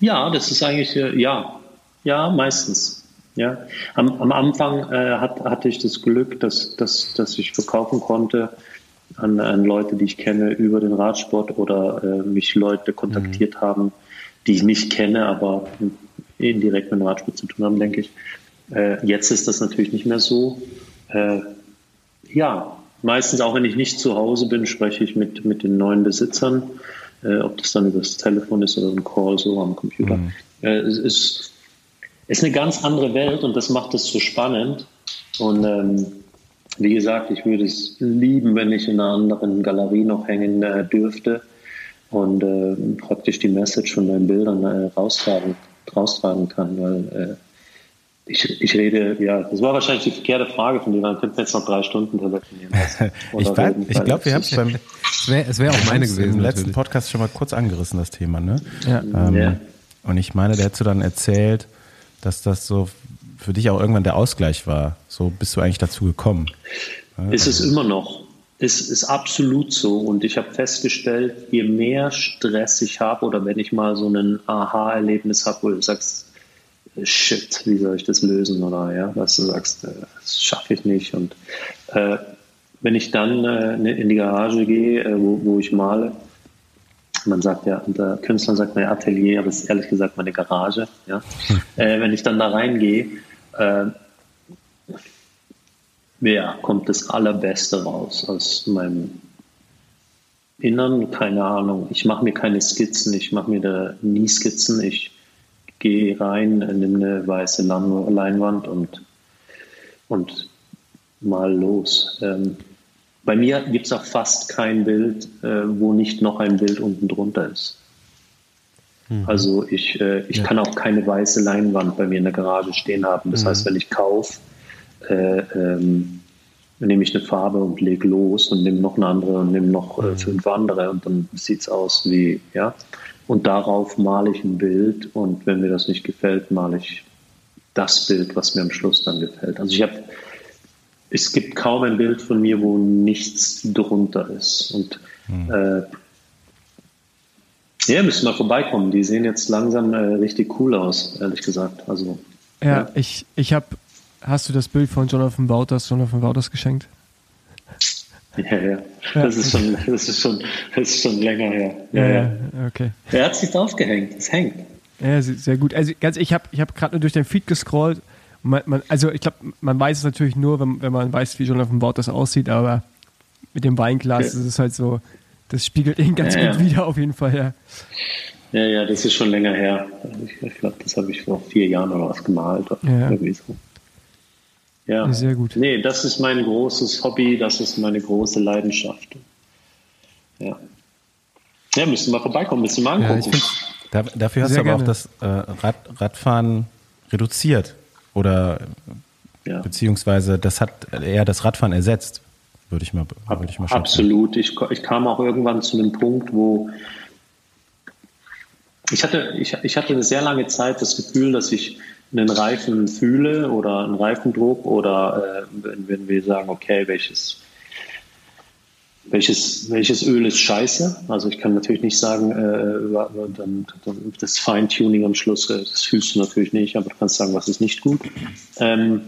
Ja, das ist eigentlich, äh, ja, ja, meistens. Ja. Am, am Anfang äh, hat, hatte ich das Glück, dass, dass, dass ich verkaufen konnte an, an Leute, die ich kenne über den Radsport oder äh, mich Leute kontaktiert mhm. haben, die ich nicht kenne, aber indirekt mit dem Radsport zu tun haben, denke ich. Äh, jetzt ist das natürlich nicht mehr so. Äh, ja, Meistens auch wenn ich nicht zu Hause bin, spreche ich mit, mit den neuen Besitzern, äh, ob das dann über das Telefon ist oder ein Call so am Computer. Mhm. Äh, es ist, ist eine ganz andere Welt und das macht es so spannend. Und ähm, wie gesagt, ich würde es lieben, wenn ich in einer anderen Galerie noch hängen äh, dürfte und äh, praktisch die Message von meinen Bildern äh, raustragen, raustragen kann, weil äh, ich, ich rede, ja, das war wahrscheinlich die verkehrte Frage von dir, dann könnten wir jetzt noch drei Stunden telefonieren. ich ich glaube, wir haben es beim, es wäre wär auch meine gewesen. Im letzten Podcast schon mal kurz angerissen, das Thema, ne? Ja. Ähm, ja. Und ich meine, der hättest du dann erzählt, dass das so für dich auch irgendwann der Ausgleich war. So bist du eigentlich dazu gekommen. Ist es immer noch. Es ist absolut so. Und ich habe festgestellt, je mehr Stress ich habe oder wenn ich mal so ein Aha-Erlebnis habe, wo du sagst, shit, wie soll ich das lösen? Oder ja, was du sagst, äh, das schaffe ich nicht. Und äh, wenn ich dann äh, in die Garage gehe, äh, wo, wo ich male, man sagt ja, der Künstler sagt mein Atelier, aber es ist ehrlich gesagt meine Garage. Ja? Hm. Äh, wenn ich dann da reingehe, äh, ja, kommt das Allerbeste raus aus meinem Innern, keine Ahnung. Ich mache mir keine Skizzen, ich mache mir da nie Skizzen. Ich gehe rein, nimm eine weiße Leinwand und, und mal los. Ähm, bei mir gibt es auch fast kein Bild, äh, wo nicht noch ein Bild unten drunter ist. Mhm. Also ich, äh, ich ja. kann auch keine weiße Leinwand bei mir in der Garage stehen haben. Das mhm. heißt, wenn ich kaufe, äh, ähm, nehme ich eine Farbe und lege los und nehme noch eine andere und nehme noch äh, mhm. fünf andere und dann sieht es aus wie, ja. Und darauf male ich ein Bild und wenn mir das nicht gefällt, male ich das Bild, was mir am Schluss dann gefällt. Also ich habe, es gibt kaum ein Bild von mir, wo nichts drunter ist. Und mhm. äh, ja, müssen mal vorbeikommen. Die sehen jetzt langsam äh, richtig cool aus, ehrlich gesagt. Also ja, ja. ich, ich habe hast du das Bild von Jonathan Wouters, Jonathan Wouters geschenkt? Ja, ja. Das, ist schon, das, ist schon, das ist schon länger her. Ja, ja, okay. Er hat sich draufgehängt. Es hängt. Ja, se- sehr gut. Also ganz, ich habe ich hab gerade nur durch den Feed gescrollt. Man, man, also ich glaube, man weiß es natürlich nur, wenn, wenn man weiß, wie Jonathan Wouters aussieht, aber mit dem Weinglas Ja. ist es halt so, das spiegelt ihn ganz Ja, gut ja. wieder auf jeden Fall, ja. Ja, ja, das ist schon länger her. Ich, ich glaube, das habe ich vor vier Jahren oder was gemalt. Oder Ja. Irgendwie so. Ja. Ja, sehr gut. Nee, das ist mein großes Hobby, das ist meine große Leidenschaft. Ja. Ja, müssen wir vorbeikommen, müssen wir mal Ja, ich angucken. find's- Da, dafür hast Sehr du aber gerne. auch das äh, Rad, Radfahren reduziert. Oder ja. beziehungsweise das hat eher das Radfahren ersetzt, würde ich mal, würde ich mal schätzen. Absolut. Ich, ich kam auch irgendwann zu einem Punkt, wo ich hatte, ich, ich hatte eine sehr lange Zeit das Gefühl, dass ich einen Reifen fühle oder einen Reifendruck oder äh, wenn, wenn wir sagen, okay, welches, welches, welches Öl ist scheiße. Also ich kann natürlich nicht sagen, äh, dann, dann das Feintuning am Schluss, äh, das fühlst du natürlich nicht, aber du kannst sagen, was ist nicht gut. Ähm,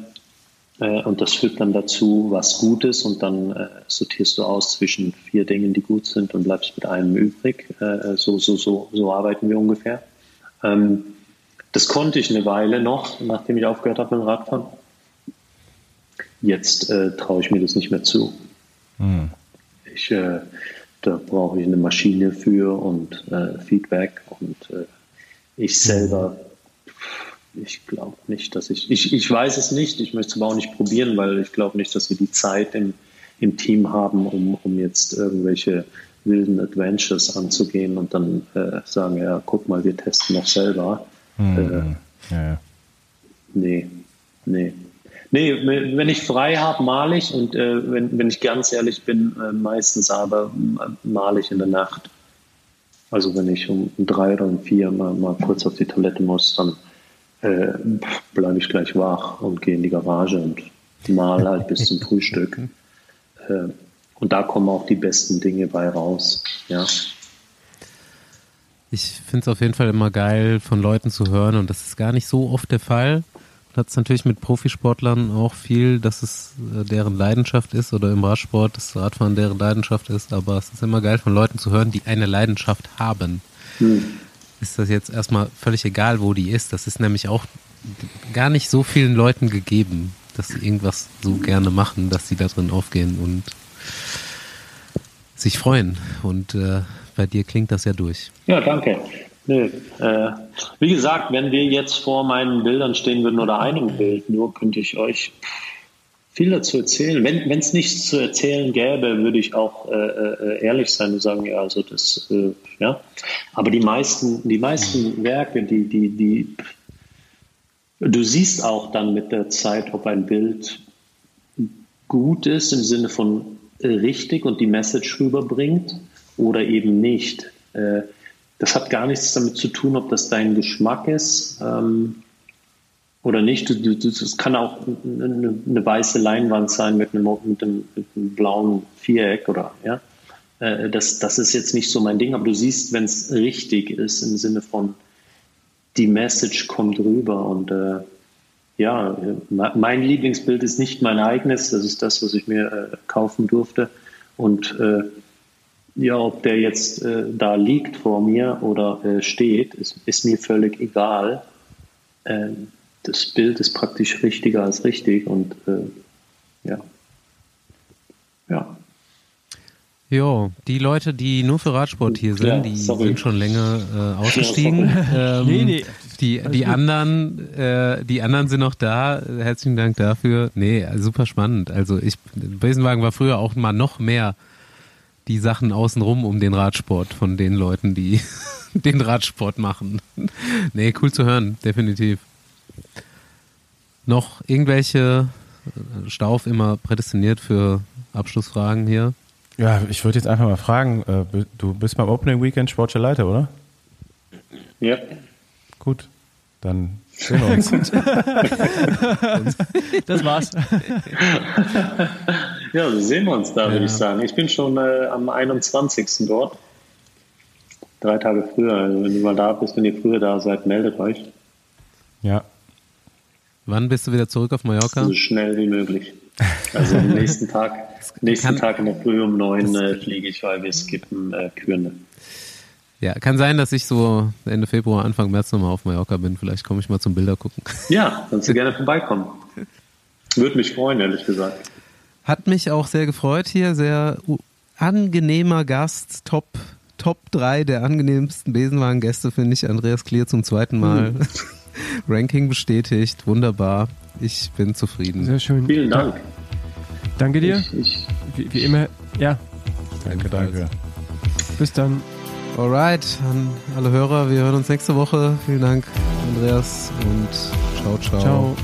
äh, und das führt dann dazu, was gut ist und dann äh, sortierst du aus zwischen vier Dingen, die gut sind und bleibst mit einem übrig. Äh, so, so, so, so arbeiten wir ungefähr. Ähm, das konnte ich eine Weile noch, nachdem ich aufgehört habe mit dem Radfahren. Jetzt äh, traue ich mir das nicht mehr zu. Ich, äh, da brauche ich eine Maschine für und äh, Feedback und äh, ich selber, ich glaube nicht, dass ich, ich, ich weiß es nicht, ich möchte es aber auch nicht probieren, weil ich glaube nicht, dass wir die Zeit im, im Team haben, um, um jetzt irgendwelche wilden Adventures anzugehen und dann äh, sagen, ja, guck mal, wir testen noch selber. Äh, Ja, ja. Nee, nee. Nee, wenn ich frei habe, male ich und äh, wenn, wenn ich ganz ehrlich bin, äh, meistens aber äh, male ich in der Nacht. Also wenn ich um drei oder um vier mal, mal kurz auf die Toilette muss, dann äh, bleibe ich gleich wach und gehe in die Garage und mal halt bis zum Frühstück. Äh, und da kommen auch die besten Dinge bei raus. Ja. Ich finde es auf jeden Fall immer geil, von Leuten zu hören und das ist gar nicht so oft der Fall. Hat es natürlich mit Profisportlern auch viel, dass es äh, deren Leidenschaft ist oder im Radsport das Radfahren deren Leidenschaft ist, aber es ist immer geil von Leuten zu hören, die eine Leidenschaft haben. Ist das jetzt erstmal völlig egal, wo die ist. Das ist nämlich auch gar nicht so vielen Leuten gegeben, dass sie irgendwas so gerne machen, dass sie da drin aufgehen und sich freuen. Und äh, bei dir klingt das ja durch. Ja, danke. Nö, äh, wie gesagt, wenn wir jetzt vor meinen Bildern stehen würden oder einem Bild nur, könnte ich euch viel dazu erzählen. Wenn es nichts zu erzählen gäbe, würde ich auch äh, äh, ehrlich sein und sagen, ja, also das, äh, ja. Aber die meisten, die meisten Werke, die, die, die, du siehst auch dann mit der Zeit, ob ein Bild gut ist im Sinne von richtig und die Message rüberbringt oder eben nicht. Äh, das hat gar nichts damit zu tun, ob das dein Geschmack ist ähm, oder nicht. Es kann auch eine, eine weiße Leinwand sein mit einem, mit einem, mit einem blauen Viereck oder ja. Äh, das, das ist jetzt nicht so mein Ding, aber du siehst, wenn es richtig ist, im Sinne von die Message kommt rüber und äh, ja, mein Lieblingsbild ist nicht mein eigenes, das ist das, was ich mir äh, kaufen durfte. Und äh, ja, ob der jetzt äh, da liegt vor mir oder äh, steht, ist, ist mir völlig egal. Ähm, das Bild ist praktisch richtiger als richtig und äh, ja. Ja. Jo, die Leute, die nur für Radsport hier sind, Ja, die sorry. sind schon länger äh, ausgestiegen. ähm, Nee, nee. Die, die anderen, äh, die anderen sind noch da. Herzlichen Dank dafür. Nee, super spannend. Also ich, Besenwagen war früher auch mal noch mehr die Sachen außenrum um den Radsport von den Leuten, die den Radsport machen. nee, cool zu hören, definitiv. Noch irgendwelche äh, Stauf immer prädestiniert für Abschlussfragen hier? Ja, ich würde jetzt einfach mal fragen, äh, du bist beim Opening Weekend sportlicher Leiter, oder? Ja. Gut, dann sehen wir uns. Das war's. Ja, so sehen wir uns da, würde Ja. ich sagen. Ich bin schon äh, am 21. dort. Drei Tage früher. Also wenn du mal da bist, wenn ihr früher da seid, meldet euch. ja, Wann bist du wieder zurück auf Mallorca? So schnell wie möglich. Also am nächsten Tag, nächsten kann- Tag in der Früh um neun äh, fliege ich, weil wir skippen äh, Kürne. Ja, kann sein, dass ich so Ende Februar, Anfang März nochmal auf Mallorca bin. Vielleicht komme ich mal zum Bilder gucken. Ja, kannst du gerne vorbeikommen. Würde mich freuen, ehrlich gesagt. Hat mich auch sehr gefreut hier. Sehr angenehmer Gast. Top, Top 3 der angenehmsten Besenwagen-Gäste, finde ich. Andreas Klier zum zweiten Mal. Ranking bestätigt. Wunderbar. Ich bin zufrieden. Sehr schön. Vielen Dank. Danke dir. Ich, ich, Wie, wie immer. Ja, Danke, danke. bis dann. Alright, an alle Hörer, wir hören uns nächste Woche. Vielen Dank, Andreas, und ciao, ciao. Ciao.